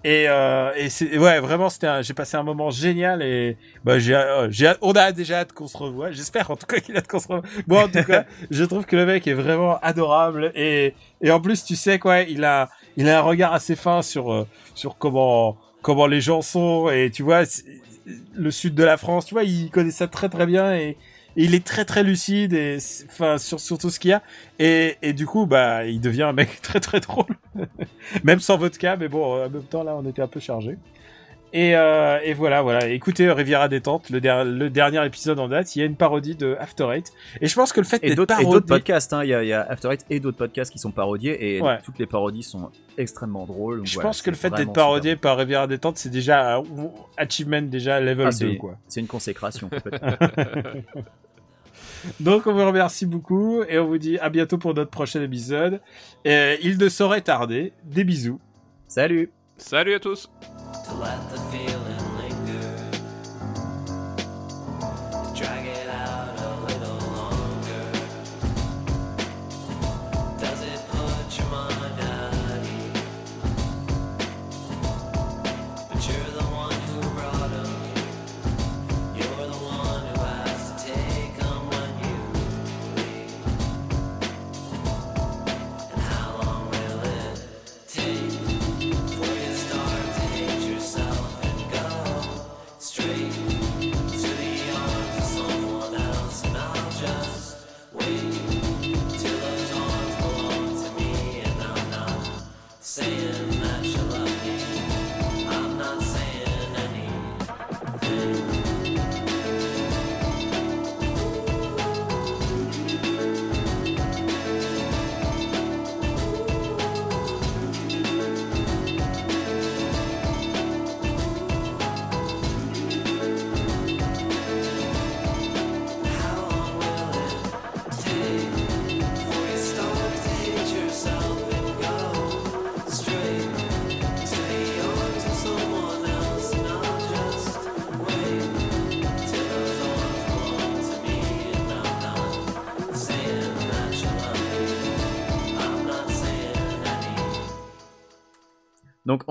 Et, euh, et c'est ouais vraiment c'était j'ai passé un moment génial et bah j'ai euh, j'ai on a déjà hâte qu'on se revoie. J'espère en tout cas qu'il a hâte qu'on se revoie. Moi en tout cas je trouve que le mec est vraiment adorable et et en plus tu sais quoi il a il a un regard assez fin sur euh, sur comment comment les gens sont et tu vois le sud de la France tu vois il connaît ça très très bien et il est très très lucide et enfin sur sur tout ce qu'il y a et et du coup bah il devient un mec très très drôle même sans vodka, mais bon, en même temps, là, on était un peu chargé. Et, euh, et voilà, voilà. Écoutez, Riviera détente, le, der- le dernier épisode en date, il y a une parodie de After Eight. Et je pense que le fait Et d'être d'autres parodié, podcasts, hein. il y, a, il y a After Eight et d'autres podcasts qui sont parodiés et Ouais. toutes les parodies sont extrêmement drôles. je voilà, pense que le fait d'être parodié par Riviera détente, c'est déjà un achievement déjà level Ah, 2, c'est- quoi. C'est une consécration. Donc on vous remercie beaucoup et on vous dit à bientôt pour notre prochain épisode. Et il ne saurait tarder. Des bisous. Salut Salut à tous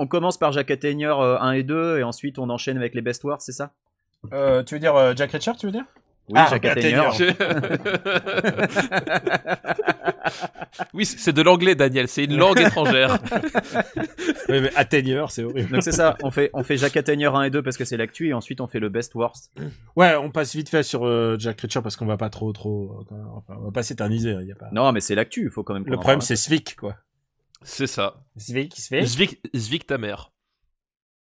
on commence par Jack euh, 1 et 2 et ensuite on enchaîne avec les Best Wars, c'est ça? Euh, tu veux dire euh, Jack Reacher, tu veux dire? Oui, Ah, Jack oui, c'est de l'anglais, Daniel. C'est une langue étrangère. Oui, mais atteigneur, c'est horrible. Donc c'est ça, on fait, on fait Jack Attaigneur 1 et 2 parce que c'est l'actu et ensuite on fait le Best Worst. Ouais, on passe vite fait sur euh, Jack Reacher parce qu'on va pas trop, trop, euh, enfin, on va pas s'éterniser. Il y a pas. Non mais c'est l'actu, il faut quand même Le problème, c'est Svik, quoi. C'est ça. Fait? Zvik, Zvik ta mère.